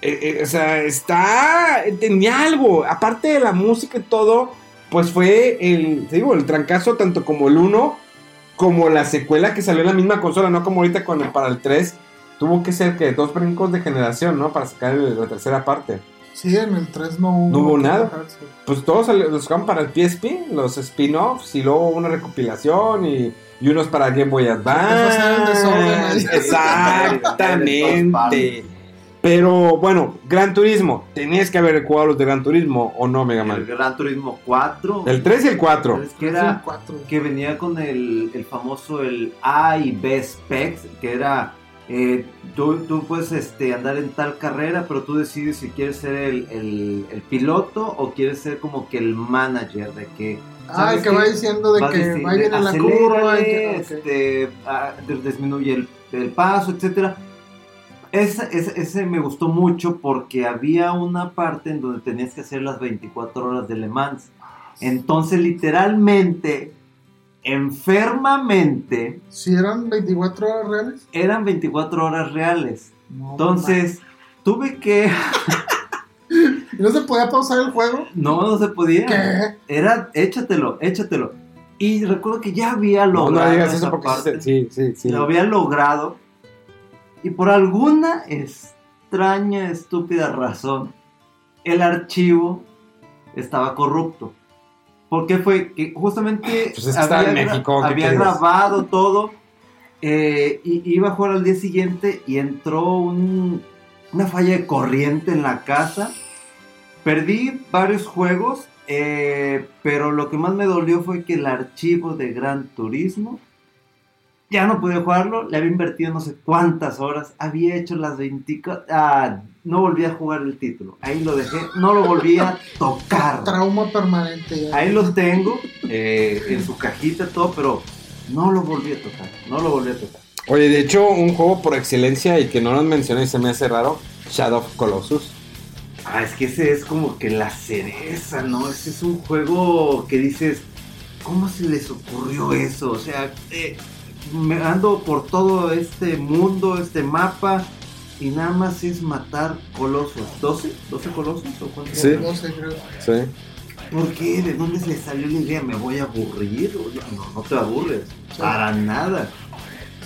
Eh, o sea, está. Tenía algo. Aparte de la música y todo, pues fue el. Te digo, el trancazo, tanto como el 1, como la secuela que salió en la misma consola, no como ahorita con el, para el 3. Tuvo que ser que dos brincos de generación, ¿no? Para sacar el- la tercera parte. Sí, en el 3 no hubo. No hubo nada. Pues todos los sacaron para el PSP, los spin-offs, y luego una recopilación y, y unos para Game Boy Advance. Exactamente. Pero bueno, Gran Turismo. Tenías que haber jugado los de Gran Turismo o no, Mega El Man. Gran Turismo 4. El 3 y el 4. Es que era cuatro. que venía con el, el famoso el A y B specs, que era eh, tú, tú puedes este, andar en tal carrera, pero tú decides si quieres ser el, el- el piloto o quieres ser como que el manager de que Ah, ¿sabes el que va diciendo de que va bien en la "Acelérale, curva. y que- ok. este, disminuye el, el paso, etcétera. Ese, ese, ese me gustó mucho porque había una parte en donde tenías que hacer las 24 horas de Le Mans. Entonces, literalmente, enfermamente, Si eran 24 horas reales. eran 24 horas reales. No, Entonces, tuve que... man. ¿Y no se podía pausar el juego? No, no se podía. ¿Qué? Era, échatelo, échatelo. Y recuerdo que ya había No, logrado no digas esa eso porque parte. sí, sí, sí. lo había logrado y por alguna extraña, estúpida razón, el archivo estaba corrupto. Porque fue que justamente Pues es que estaba en gra- México, ¿qué había grabado todo eh, y iba a jugar al día siguiente y entró un- una falla de corriente en la casa. Perdí varios juegos, eh, pero lo que más me dolió fue que el archivo de Gran Turismo ya no pude jugarlo, le había invertido no sé cuántas horas, había hecho las 24, ah, no volví a jugar el título, ahí lo dejé, no lo volví a tocar. Trauma permanente. ya. Ahí lo tengo, eh, en su cajita todo, pero no lo volví a tocar, no lo volví a tocar. Oye, de hecho, un juego por excelencia y que no nos mencioné y se me hace raro: Shadow of Colossus. Ah, es que ese es como que la cereza, ¿no? Ese es un juego que dices, ¿cómo se les ocurrió eso? O sea, eh, me ando por todo este mundo, este mapa, y nada más es matar colosos. ¿12? ¿12 colosos o cuántos? Sí. No sé, creo. Sí. ¿Por qué? ¿De dónde se salió la idea? ¿Me voy a aburrir? No, no te aburres. Sí. Para nada.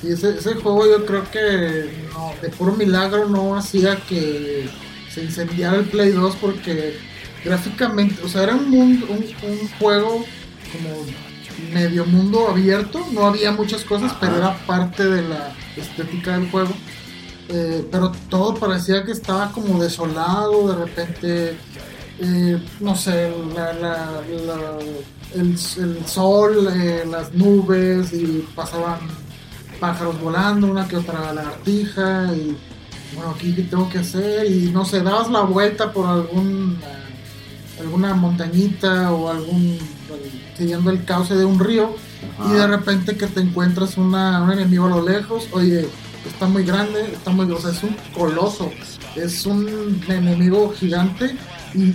Sí, ese, ese juego yo creo que no, de puro milagro no hacía que se incendiara el Play 2 porque gráficamente, o sea, era un, mundo, un, un juego como medio mundo abierto, no había muchas cosas, pero era parte de la estética del juego. Eh, pero todo parecía que estaba como desolado, de repente, eh, no sé, la, la- la- el, el sol, eh, las nubes y pasaban pájaros volando, una que otra lagartija y bueno, aquí qué tengo que hacer y no sé, dabas la vuelta por algún alguna montañita o algún siguiendo el cauce de un río y de repente que te encuentras una, un enemigo a lo lejos, oye, está muy grande, está muy, o sea, es un coloso, es un enemigo gigante y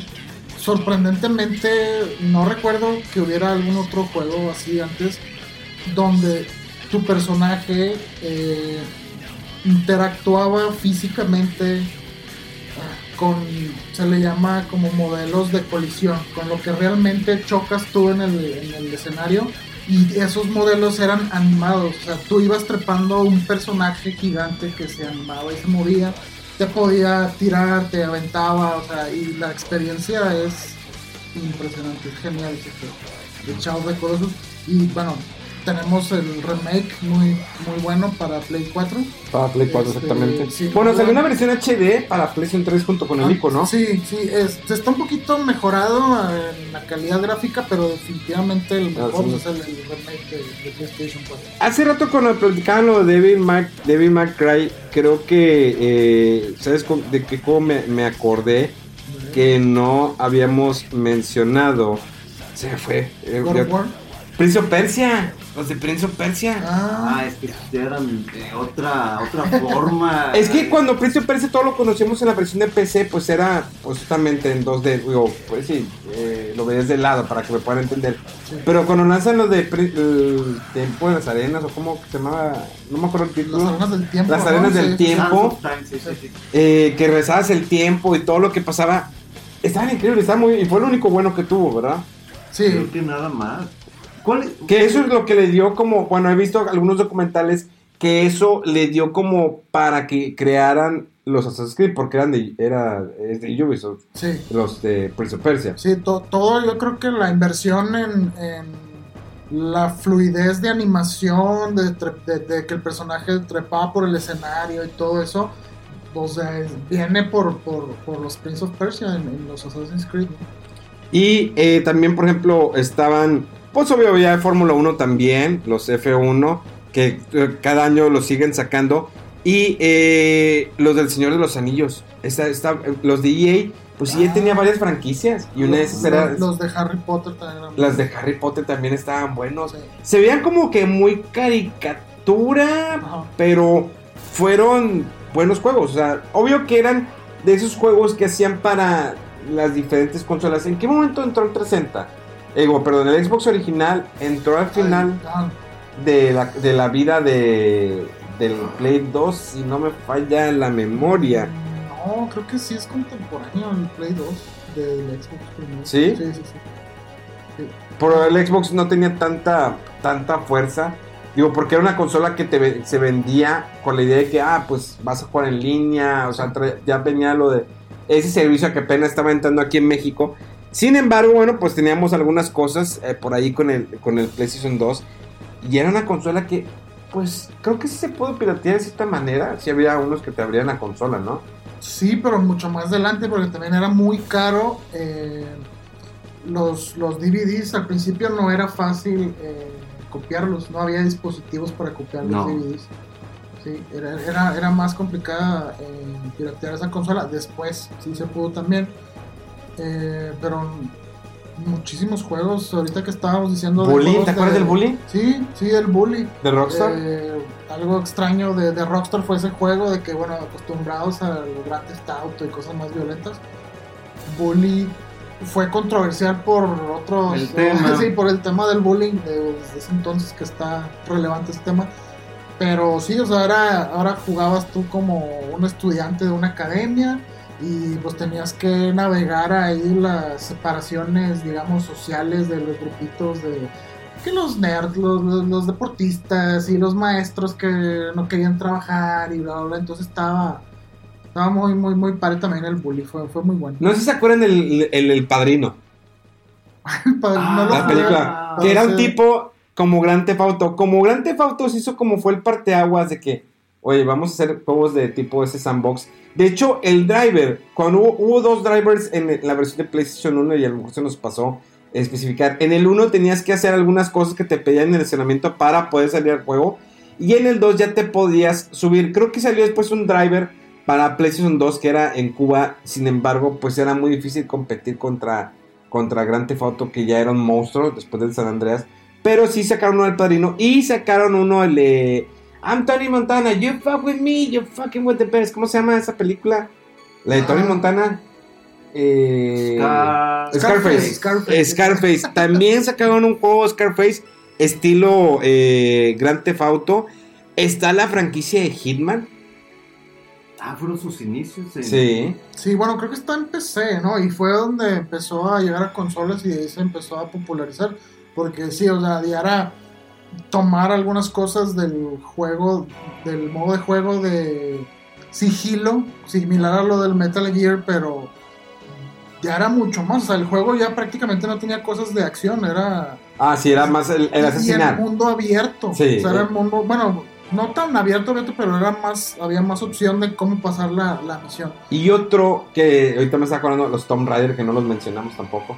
sorprendentemente no recuerdo que hubiera algún otro juego así antes donde tu personaje eh, interactuaba físicamente ah, con, se le llama como modelos de colisión, con lo que realmente chocas tú en el, en el escenario y esos modelos eran animados, o sea, tú ibas trepando un personaje gigante que se animaba y se movía, te podía tirar, te aventaba, o sea, y la experiencia es impresionante, es genial de of the Colossus. Y bueno, tenemos el remake muy, muy bueno para Play 4. Para Play 4, Este, exactamente. sí, bueno, salió una versión HD para PlayStation 3 junto con el ICO, ¿no? Sí, sí, es- está un poquito mejorado en la calidad gráfica, pero definitivamente el Ah, mejor sí. es el, el remake de, de PlayStation 4. Hace rato cuando platicaban lo de Devil May, Devil May Cry, creo que, eh, ¿sabes de qué juego me, me acordé? Que no habíamos mencionado. Se me fue. eh, God of War. Prince of Persia. Los de Prince of Persia. Ah, Ah, es que eran de otra, otra forma. Es que cuando Prince of Persia todo lo conocemos en la versión de PC, pues era pues, justamente en 2D. Digo, pues sí, eh, lo veías de lado para que me puedan entender. Sí. Pero cuando lanzan los de el Tiempo de las Arenas, o como se llamaba, no me acuerdo el título. las arenas del tiempo. Las ¿no? arenas del Sí. tiempo. Time, sí, sí, sí. eh, que regresabas el tiempo y todo lo que pasaba. Estaban increíbles, estaba muy. Y fue lo único bueno que tuvo, ¿verdad? Sí, Creo que nada más. ¿Cuál es? Que eso es lo que le dio como. Bueno, he visto algunos documentales que eso le dio como para que crearan los Assassin's Creed, porque eran de, era, es de Ubisoft, sí. los de Prince of Persia. Sí, to- todo, yo creo que la inversión en, en la fluidez de animación, de, tre- de- de que el personaje trepaba por el escenario y todo eso, o sea, viene por, por, por los Prince of Persia en, en los Assassin's Creed. Y eh, también, por ejemplo, estaban, pues obvio, de Fórmula 1 también, los F1, que eh, cada año los siguen sacando. Y eh, los del Señor de los Anillos, esta, esta- los de EA, pues EA Ah. tenía varias franquicias. Y una de esas era, los, los de Harry Potter también eran las de Harry Potter también estaban buenos. Sí. Se veían como que muy caricatura, Ajá. pero fueron buenos juegos. O sea, obvio que eran de esos juegos que hacían para las diferentes consolas. ¿En qué momento entró el 360? Ego, perdón, el Xbox original entró al final de la, de la vida de, del Play 2, si no me falla la memoria. No, creo que sí es contemporáneo el Play 2 del Xbox primero. ¿Sí? Sí, sí, sí. Pero el Xbox no tenía tanta, tanta fuerza. Digo, porque era una consola que te, se vendía con la idea de que, ah, pues vas a jugar en línea. O sea, ya venía lo de ese servicio que apenas estaba entrando aquí en México. Sin embargo, bueno, pues teníamos algunas cosas eh, por ahí con el, con el PlayStation 2. Y era una consola que, pues, creo que sí se pudo piratear de cierta manera. Si había unos que te abrían la consola, ¿no? Sí, pero mucho más adelante porque también era muy caro. eh, los, los DVDs al principio no era fácil eh, copiarlos, no había dispositivos para copiar los No. DVDs. Sí, era, era, era más complicada eh, piratear esa consola. Después sí se pudo también. Eh, pero muchísimos juegos, ahorita que estábamos diciendo... Bully, ¿te acuerdas de- del Bully? Sí, sí, el Bully. De Rockstar. Eh, algo extraño de, de Rockstar fue ese juego de que, bueno, acostumbrados a los Grand Theft Auto y cosas más violentas, Bully fue controversial por otros... El tema. sí, por el tema del bullying de- desde ese entonces que está relevante ese tema. Pero sí, o sea, ahora, ahora jugabas tú como un estudiante de una academia y pues tenías que navegar ahí las separaciones, digamos, sociales de los grupitos de que los nerds, los, los- los deportistas y los maestros que no querían trabajar y bla, bla, bla. Entonces estaba, estaba muy, muy, muy padre también el bully, fue, fue muy bueno. No sé si se acuerdan del el, el Padrino. Padre, Ah, no lo La película. Que era un tipo como Gran Theft Auto. Como Gran Theft Auto se hizo como fue el parteaguas de que, oye, vamos a hacer juegos de tipo ese sandbox. De hecho, el driver, cuando hubo, hubo dos drivers en la versión de PlayStation 1 y a lo mejor se nos pasó especificar. En el 1 tenías que hacer algunas cosas que te pedían en el estacionamiento para poder salir al juego. Y en el 2 ya te podías subir. Creo que salió después un driver para PlayStation 2 que era en Cuba. Sin embargo, pues era muy difícil competir contra, contra Grand Theft Auto que ya era un monstruo después del San Andreas. Pero sí sacaron uno del padrino y sacaron uno el I'm Tony Montana, you fuck with me, you fucking with the best. ¿Cómo se llama esa película? La de Tony Ah. Montana. Eh, Scar- Scarface. Scarface. Scarface. También sacaron un juego Scarface estilo eh, Grand Theft Auto. Está la franquicia de Hitman. Ah, fueron sus inicios. en- Sí. Sí, bueno, creo que está en PC, ¿no? Y fue donde empezó a llegar a consolas y de ahí se empezó a popularizar. Porque sí, o sea, ya era tomar algunas cosas del juego, del modo de juego de sigilo, similar a lo del Metal Gear, pero ya era mucho más. O sea, el juego ya prácticamente no tenía cosas de acción, era Ah, sí, era más el, el y el asesinar. mundo abierto. Sí, o sea, era el mundo, bueno, no tan abierto, abierto, pero era más, había más opción de cómo pasar la, la misión. Y otro que ahorita me está acordando, los Tomb Raider, que no los mencionamos tampoco.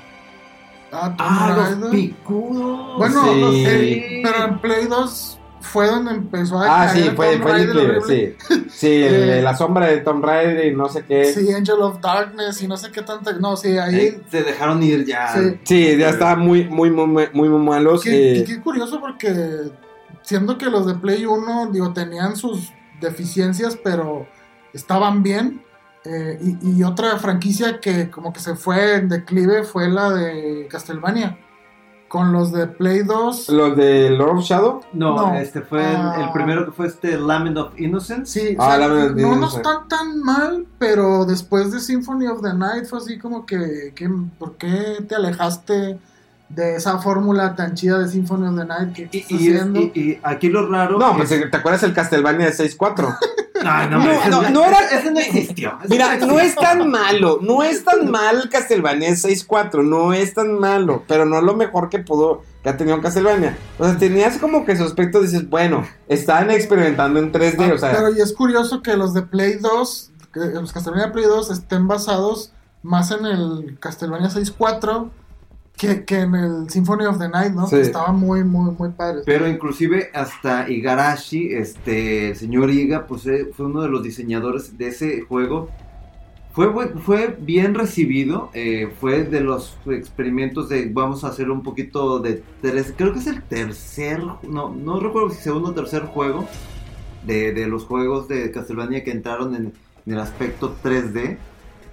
Ah, Tomb Ah, los picudos. Bueno, Sí. no sé, pero en Play 2 fue donde empezó a Ah, sí, fue, fue el Raider declive, horrible. sí. Sí, el de Eh, la sombra de Tomb Raider y no sé qué. Sí, Angel of Darkness y no sé qué tanta. No, sí, ahí. Eh, se dejaron ir ya. Sí. ya estaba muy, muy, muy, muy, muy malos. Qué, eh, qué- qué curioso porque siendo que los de Play 1, digo, tenían sus deficiencias, pero estaban bien. Eh, y, y otra franquicia que como que se fue en declive fue la de Castlevania. Con los de Play 2. los de Lord of Shadow. No, No. este fue el, Ah. el primero que fue este Lament of Innocence. Sí, o Ah, sea, no, no sí. están tan mal, pero después de Symphony of the Night fue así como que, que ¿por qué te alejaste de esa fórmula tan chida de Symphony of the Night que Y, y haciendo? y- y aquí lo raro. No, es- pues ¿te acuerdas el Castlevania de 6-4? Ay, No, ese no, no era- Ese no existió. ese Mira, no no es tan malo, no es tan mal el Castlevania 6-4, no es tan malo, pero no es lo mejor que pudo, que ha tenido Castlevania. O sea, tenías como que su aspecto, dices, bueno, estaban experimentando en 3D, Ah, o sea, pero y es curioso que los de Play 2, que los Castlevania Play 2 estén basados más en el Castlevania 6.4 que, que en el Symphony of the Night, ¿no? Sí. Que estaba muy, muy, muy padre. Pero inclusive hasta Igarashi, este, el señor Iga, pues eh, fue uno de los diseñadores de ese juego. Fue, fue bien recibido, eh, fue de los experimentos de vamos a hacer un poquito de tres, creo que es el tercer, no, no recuerdo si segundo o tercer juego de, de los juegos de Castlevania que entraron en, en el aspecto 3D,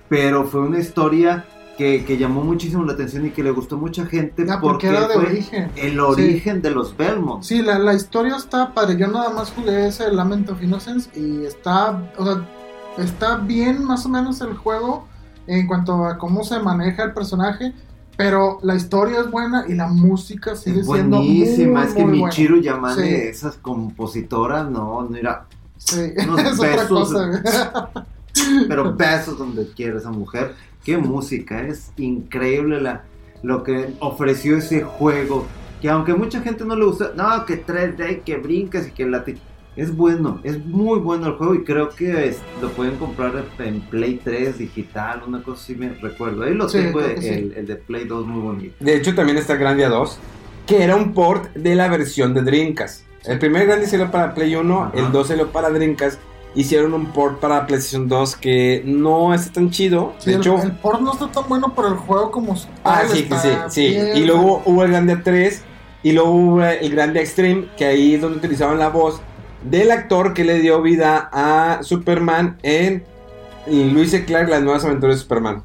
pero fue una historia que, que llamó muchísimo la atención y que le gustó a mucha gente Ah, porque era de fue origen. el origen de los Belmont. Sí, la, la historia está padre. Yo nada más jugué ese Lament of Innocence y está, o sea, está bien más o menos el juego en cuanto a cómo se maneja el personaje, pero la historia es buena y la música sigue Es siendo buenísima, muy, es que muy buena. Michiru Yamane, Sí. esas compositoras, no, no era, Sí, unos es otra cosa. pero besos donde quiera esa mujer. Qué música, es increíble la, lo que ofreció ese juego. Que aunque mucha gente no le gusta, no, que 3D, que brincas y que late. Es bueno, es muy bueno el juego y creo que es- lo pueden comprar en Play 3 digital, una cosa así me recuerdo. Ahí lo Sí, tengo, que sí. el, el de Play 2 muy bonito. de hecho también está Grandia 2, que era un port de la versión de Dreamcast. El primer Grandia salió para Play 1, Ajá. el 2 salió para Dreamcast, hicieron un port para PlayStation 2 que no está tan chido, Sí, de el, hecho... el port no está tan bueno, pero el juego como Ah, sí, sí, sí. bien. Y luego hubo el Grande 3 y luego hubo el Grande Extreme, que ahí es donde utilizaban la voz del actor que le dio vida a Superman en Luis y Clark, las nuevas aventuras de Superman.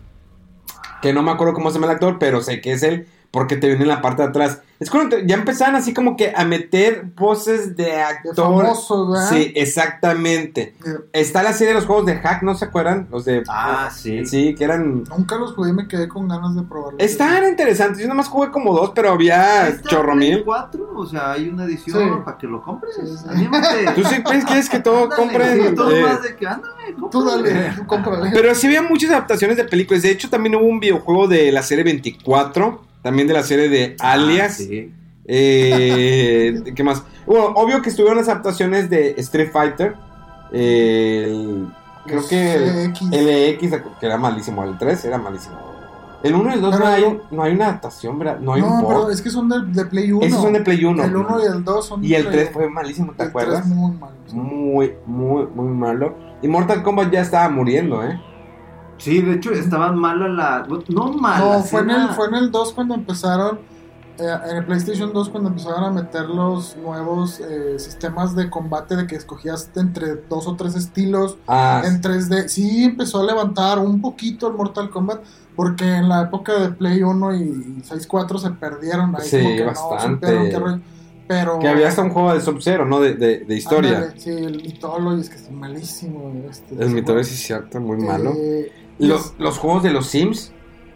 Que no me acuerdo cómo se llama el actor, pero sé que es él porque te viene en la parte de atrás. Es cuando te- ya empezaron así como que a meter voces de de actor. famosos, ¿verdad? Sí, exactamente. Eh, Está la serie de los juegos de Hack, ¿no se acuerdan? Los de... Ah, sí. Sí, que eran Nunca los jugué y me quedé con ganas de probarlos. Estaban interesantes. Yo nomás jugué como dos, pero había chorro mil. 4, o sea, hay una edición Sí. para que lo compres. Sí, sí. Anímate. ¿Tú sí quieres que todo Ándale, compren? sí, todo Eh, más de que ándale, Tú dale, tú cómprale. pero sí había muchas adaptaciones de películas. De hecho, también hubo un videojuego de la serie 24. También de la serie de Alias. Ah, sí. Eh, ¿Qué más? Bueno, obvio que estuvieron las adaptaciones de Street Fighter. Eh, el- creo que. LX, que era malísimo. El 3 era malísimo. El 1 y el 2 Pero- no, hay, no hay una adaptación, ¿verdad? No hay un No, port. pero es que son de, de Play 1. Esos son de Play 1. El 1 y el 2 son de Y el Play 3 uno. fue malísimo, ¿te El acuerdas? 3 muy malo. sí. Muy, muy, muy malo. Y Mortal Kombat ya estaba muriendo, ¿eh? Sí, de hecho estaban malas la. No malas. No, fue en, el, fue en el 2 cuando empezaron eh, en el PlayStation 2 cuando empezaron a meter los nuevos eh, sistemas de combate de que escogías entre dos o tres estilos Ah, en 3D, sí empezó a levantar un poquito el Mortal Kombat porque en la época de Play 1 y 6.4 se perdieron ahí Sí, que bastante. no rollo. pero que había hasta un juego de Sub-Zero, ¿no? De, de, de historia. Ándale, sí, el Mythology es que es malísimo. Este, El Mythology es cierto, muy malo. Los, los juegos de los Sims,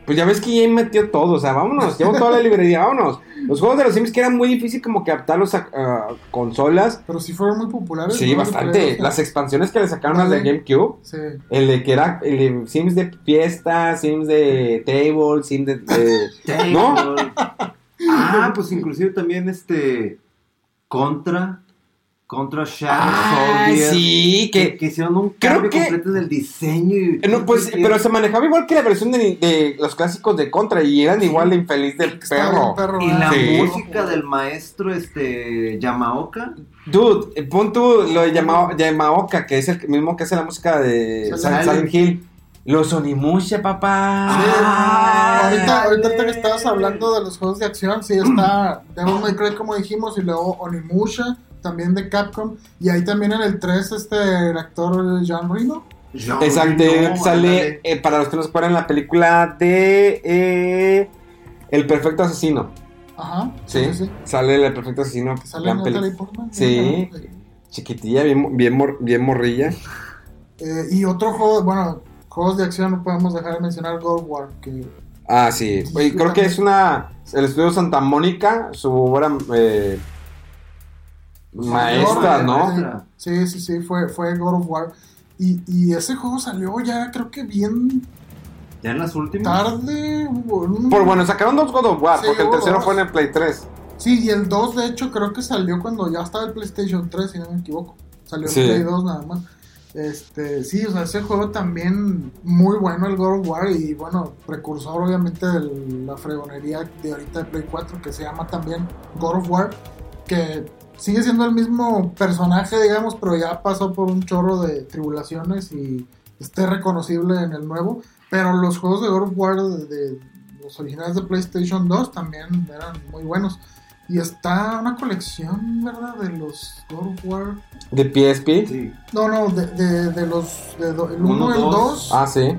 pues ya ves que ya metió todo, o sea, vámonos, llevo toda la librería, vámonos. Los juegos de los Sims que era muy difícil como que adaptarlos a, consolas. pero sí fueron muy populares. Sí, bastante. 2, Las expansiones que le sacaron las de. GameCube. Sí. El de que era el de Sims de fiesta, Sims de table, Sims de... de- ¿No? Ah, pues inclusive también este Contra, Contra Shadow Ah, Soldier, sí, que, que... que hicieron un cambio que- completo del diseño y eh, No, pues, pero se manejaba igual que la versión de, de los clásicos de Contra y eran igual de infeliz del perro. y la Sí. música del maestro este Yamaoka Dude, eh, pon tú lo de Yama- Yamaoka, que es el mismo que hace la música de Silent Silent, Silent Hill. Los Onimusha, papá. Sí. Ah, ahorita, ahorita que estabas hablando de los juegos de acción, sí está Devil May Cry como dijimos y luego Onimusha, también de Capcom y ahí también en el 3 este el actor John Reno. Exacto, No, sale, eh, para los que nos acuerdan, la película de eh, El Perfecto Asesino. Ajá, Sí, sí, sale el Perfecto Asesino. Que sale gran en peli- Natalie Portman. Sí. Chiquitilla, bien, bien, mor- bien morrilla. Eh, y otro juego, bueno, juegos de acción no podemos dejar de mencionar God of War, que Ah, sí. Oye, creo que es una. El estudio Santa Mónica, su obra eh, maestra, Mayor, ¿no? Sí, sí, sí, fue, fue God of War. Y, y ese juego salió ya creo que bien ya en las últimas tarde. un- Por bueno, sacaron dos God of War, Sí, porque el tercero dos. fue en el Play 3. Sí, y el 2 de hecho creo que salió cuando ya estaba el PlayStation 3, si no me equivoco. Salió Sí. el Play 2 nada más. Este, sí, o sea, ese juego también muy bueno el God of War y bueno, precursor obviamente de la fregonería de ahorita de Play 4 que se llama también God of War, que sigue siendo el mismo personaje, digamos, pero ya pasó por un chorro de tribulaciones y esté reconocible en el nuevo. Pero los juegos de God of War de, de los originales de PlayStation 2 también eran muy buenos. Y está una colección, ¿verdad? De los God of War. De PSP. sí No, no, de, de, de los. De do- el 1, Uno, el dos. 2. Ah, sí.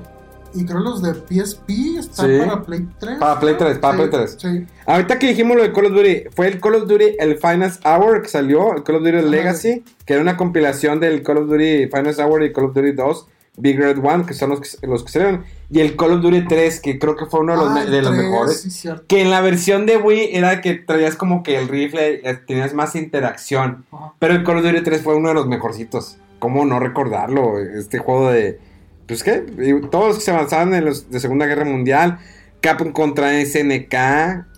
Y creo los de PSP están Sí. para Play 3. Para Play 3, para Sí, Play 3. Sí. Ahorita que dijimos lo de Call of Duty, fue el Call of Duty, el Finest Hour que salió, el Call of Duty Ajá. Legacy, que era una compilación del Call of Duty Finest Hour y Call of Duty 2, Big Red One, que son los que, los que salieron, y el Call of Duty 3, que creo que fue uno de los, Ah, me- el de los 3, mejores. sí. Que en la versión de Wii era que traías como que el rifle, eh, tenías más interacción. Pero el Call of Duty 3 fue uno de los mejorcitos. ¿Cómo no recordarlo? Este juego de. Pues qué, Y todos los que se avanzaban en los de Segunda Guerra Mundial, Capcom contra SNK,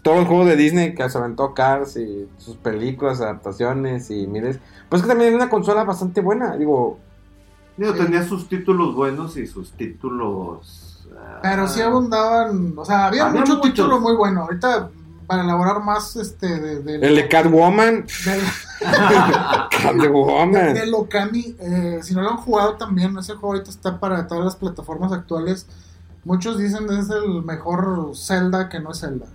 todo el juego de Disney que se aventó Cars y sus películas, adaptaciones y miles. Pues que también es una consola bastante buena, digo. Digo, Sí. tenía sus títulos buenos y sus títulos ah, Pero sí abundaban. O sea, había, Había mucho muchos. título muy bueno. Ahorita, para elaborar más este de, de- El de Catwoman. de- Catwoman. de, de Lokami, eh, si no lo han jugado también, ese juego ahorita está para todas las plataformas actuales. Muchos dicen que es el mejor Zelda que no es Zelda.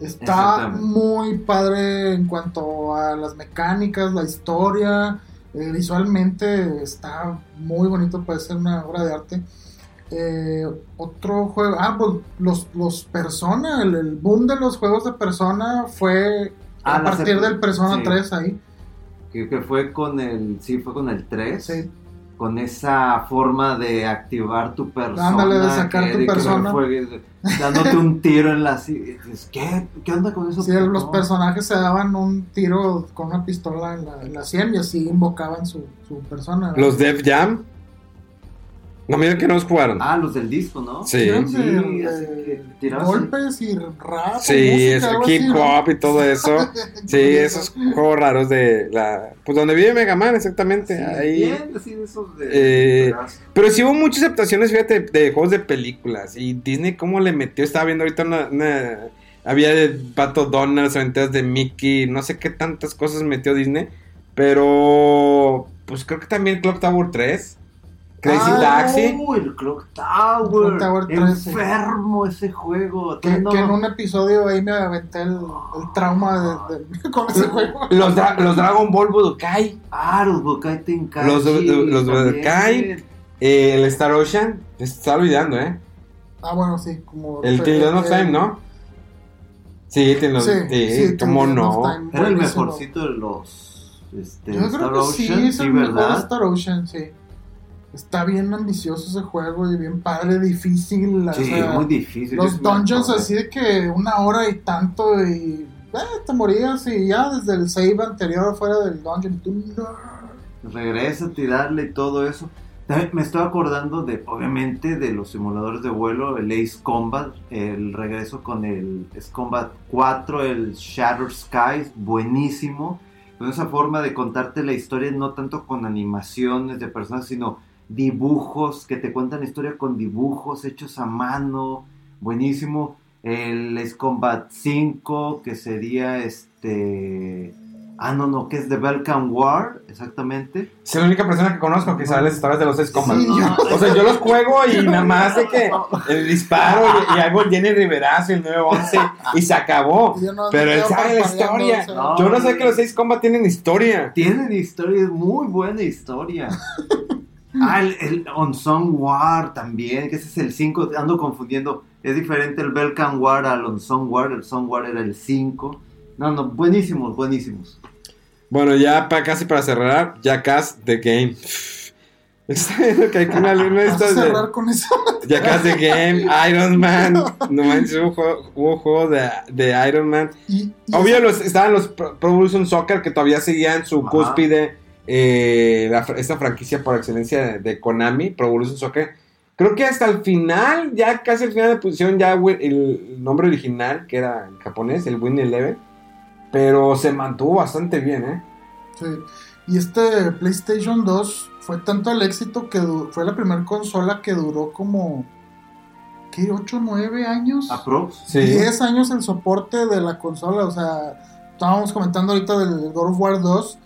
Está muy padre en cuanto a las mecánicas, la historia, eh, visualmente está muy bonito, puede ser una obra de arte. Eh, otro juego, ah, pues los, los Persona, el, el boom de los juegos de Persona fue Ah, a partir del Persona sí. 3 ahí. que, que fue con el sí fue con el 3 Sí. con esa forma de activar tu persona Ándale, de sacar que- tu de persona. fue- dándote un tiro en la ¿qué? ¿qué onda con eso? Sí, los personajes se daban un tiro con una pistola en la, en la sien y así invocaban su, su persona. ¿verdad? Los Def Jam. No, miren que no los jugaron. ah los del disco ¿no? Sí. De- que golpes y rap. Sí, música, es hip hop y todo eso. Sí, esos juegos raros de la. Pues donde vive Mega Man, exactamente. Sí, ahí. bien, así de esos de Eh, Pero sí hubo muchas adaptaciones, fíjate, de juegos de películas. Y Disney, ¿cómo le metió? Estaba viendo ahorita una. una- había de Pato Donald, las aventuras de Mickey, no sé qué tantas cosas metió Disney. Pero. Pues creo que también Clock Tower 3. Crazy Ah, Taxi. Oh, el Clock Tower. Clock Tower 13. Enfermo ese juego. Que, No. que en un episodio ahí me aventé el, el trauma de, de- con ese juego. Los, dra- los Dragon Ball Budokai. Ah, los Budokai Tenkaichi. Los- los- los. Budokai. eh, el Star Ocean. Se está olvidando, ¿eh? Ah, bueno, sí, como... El Till Dawn of Time, ¿no? Sí, Sí, sí, sí, Till ¿cómo of no? Time, Era el mejorcito de los. Este, Yo Star creo que sí, Ocean, es el mejor. Star Ocean, sí. Está bien ambicioso ese juego y bien padre, difícil. o Sí, sea, muy difícil. Los dungeons así de que una hora y tanto y eh, te morías y ya desde el save anterior fuera del dungeon. Tú, no. Regresa a tirarle y todo eso. También me estoy acordando de, obviamente, de los simuladores de vuelo, el Ace Combat, el regreso con el Ace Combat 4, el Shattered Skies, buenísimo. Con esa forma de contarte la historia, no tanto con animaciones de personas, sino dibujos, que te cuentan la historia con dibujos hechos a mano, buenísimo. El Ace Combat 5, que sería este... Ah, no, no, que es The Balkan War, exactamente. Soy la única persona que conozco que sabe las historias de los Combat. Sí, yo- O sea, yo los juego y nada más de que el disparo y, y hago el Jenny Riverazo y el 911 y se acabó. No- Pero él sabe la historia. No. Yo no sé que los Ace Combat tienen historia. Tienen historia, es muy buena historia. Ah, el, el Unsung War también, que ese es el 5, ando confundiendo. Es diferente el Belkan War al Unsung War, el Song War era el 5. No, no, buenísimos, buenísimos. Bueno, ya para casi para cerrar, Jackass The Game. Está viendo que hay que una, una Vas a lista cerrar de con eso. Jackass The Game, Iron Man. No manches, hubo juego, hubo juego de, de Iron Man. Y, y Obvio, los, estaban los Pro Pro Evolution Soccer que todavía seguían su Ajá. cúspide. Eh, la esta franquicia por excelencia de, de Konami, Pro Evolution Soccer. Creo que hasta el final, ya casi al final de pusieron ya el nombre original, que era en japonés, el Win Eleven. Pero se mantuvo bastante bien, ¿eh? Sí. Y este PlayStation 2 fue tanto el éxito que fue la primera consola que duró como. ¿Qué? ¿8, 9 años? Aprox. Sí. 10 años el soporte de la consola. O sea, estábamos comentando ahorita del God of War 2.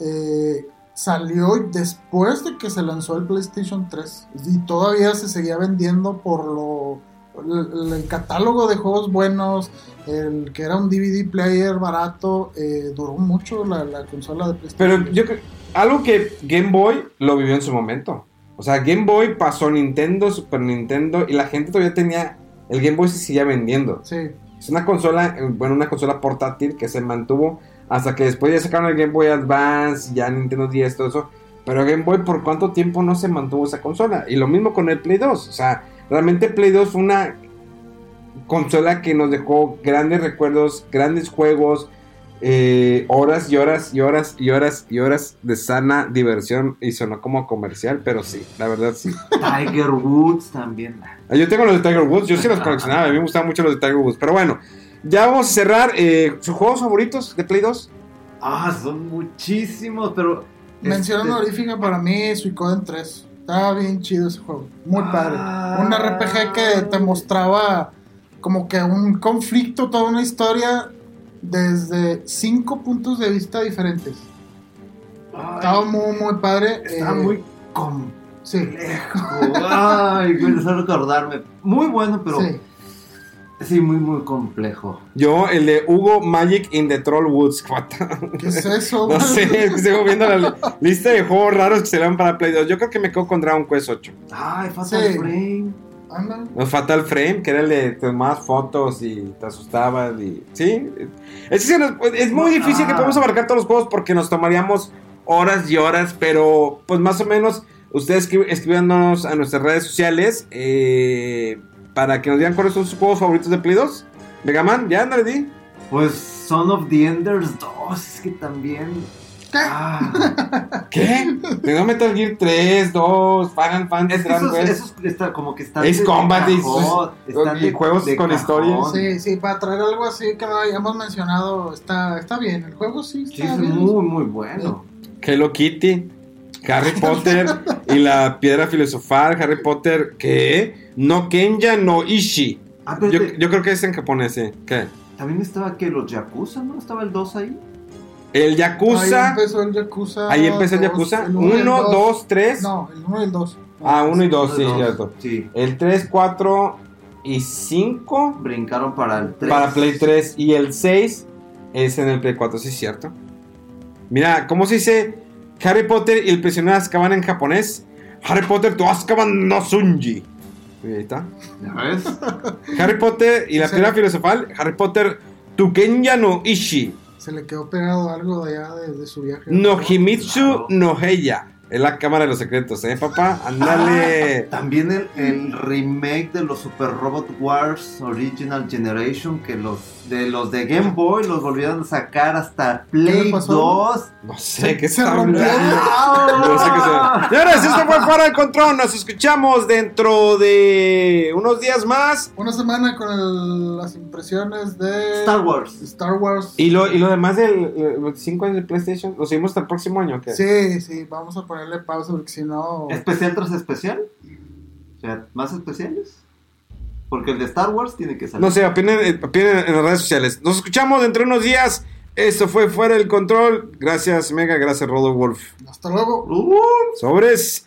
Eh, salió después de que se lanzó el PlayStation 3. Y todavía se seguía vendiendo por lo. El, el catálogo de juegos buenos, el que era un DVD player barato, eh, duró mucho la, la consola de PlayStation. Pero yo creo, algo que Game Boy lo vivió en su momento. O sea, Game Boy pasó Nintendo, Super Nintendo y la gente todavía tenía, el Game Boy se seguía vendiendo. Sí, Es una consola, bueno, una consola portátil que se mantuvo hasta que después ya sacaron el Game Boy Advance, ya Nintendo 10, todo eso. Pero Game Boy, ¿por cuánto tiempo no se mantuvo esa consola? Y lo mismo con el Play 2. O sea, realmente Play 2 fue una consola que nos dejó grandes recuerdos, grandes juegos, eh, horas y horas y horas y horas y horas de sana diversión. Y sonó como comercial, pero sí, la verdad sí. Tiger Woods también. Ah, Yo tengo los de Tiger Woods, yo sí los coleccionaba, a mí me gustaban mucho los de Tiger Woods. Pero bueno, ya vamos a cerrar. eh, ¿Sus juegos favoritos de Play 2? Ah, son muchísimos, pero. mención este, honorífica para mí, Suicoden 3. Estaba bien chido ese juego, muy Ah. padre. Un RPG que te mostraba como que un conflicto, toda una historia desde cinco puntos de vista diferentes. ay, Estaba muy, muy padre. Está eh, muy complejo. Sí, Ay, me empezó a recordarme. Muy bueno, pero. sí. Sí, muy, muy complejo. Yo, el de Hugo Magic in the Troll Woods. ¿Qué es eso? no sé, es que sigo viendo la li- lista de juegos raros que se dan para Play 2. Yo creo que me quedo con Dragon Quest 8. Ay, Fatal Sí. Frame. Anda. O Fatal Frame, que era el de tomabas fotos y te asustabas. Y, sí, es, que se nos- es muy difícil que Ah. podamos abarcar todos los juegos porque nos tomaríamos horas y horas, pero pues más o menos ustedes escri- escribiéndonos a nuestras redes sociales eh, para que nos digan cuáles son sus juegos favoritos de Play 2. Mega Man, ya, ándale, di. Pues Son of the Enders 2, es que también. Ah, ¿Qué? Tengo Metal Gear 3, 2, Final Fantasy, es que esos, esos está, como que están. De Combat y cajón, sus- están y juegos con historia. Sí, sí, para traer algo así que no hayamos mencionado, está, está bien. El juego sí Sí, está es bien. muy, muy bueno. Hello Kitty, Harry Potter y la piedra filosofal, Harry Potter, ¿qué? No Kenya no Ishi. Ah, pero Yo, te- yo creo que es en japonés, sí. ¿Qué? también estaba que los Yakuza, ¿no? Estaba el 2 ahí. El Ahí Yakuza. empezó el Yakuza. Ahí empezó el dos, Yakuza. el uno y el Uno, dos. dos, tres. No, el 1 y el 2. Ah, 1 y 2, sí, Dos, cierto. Sí. El 3, 4 y 5 Brincaron para el 3. para Play 3 y el 6 es en el Play 4, sí, cierto. Mira, ¿cómo se dice Harry Potter y el prisionero de Azkaban en japonés? Harry Potter to Azkaban no Sunji. Y ahí está. ¿Ya ves? Harry Potter y la piedra filosofal. Harry Potter tu Kenya no Ishi. Se le quedó pegado algo de allá de, de su viaje. No Himitsu Claro. no Heya. Es la cámara de los secretos, ¿eh, papá? Ándale. También el, el remake de los Super Robot Wars Original Generation, que los de los de Game Boy los volvieron a sacar hasta Play le pasó? 2. No sé qué Se está rompió. No sé qué sea. Señores, esto fue fuera del control. Nos escuchamos dentro de unos días más. Una semana con el- las impresiones de Star Wars. Star Wars. Y lo, y lo demás del eh, 25 años de PlayStation, ¿lo seguimos hasta el próximo año? ¿qué? Sí, sí, vamos a ponerle pausa porque si no. ¿Especial tras especial? O sea, ¿más especiales? Porque el de Star Wars tiene que salir. No sé, opinen, eh, opinen en las redes sociales. Nos escuchamos dentro de unos días. Esto fue Fuera del Control. Gracias, Mega. Gracias, Rodo Wolf. Hasta luego. Uh, Sobres.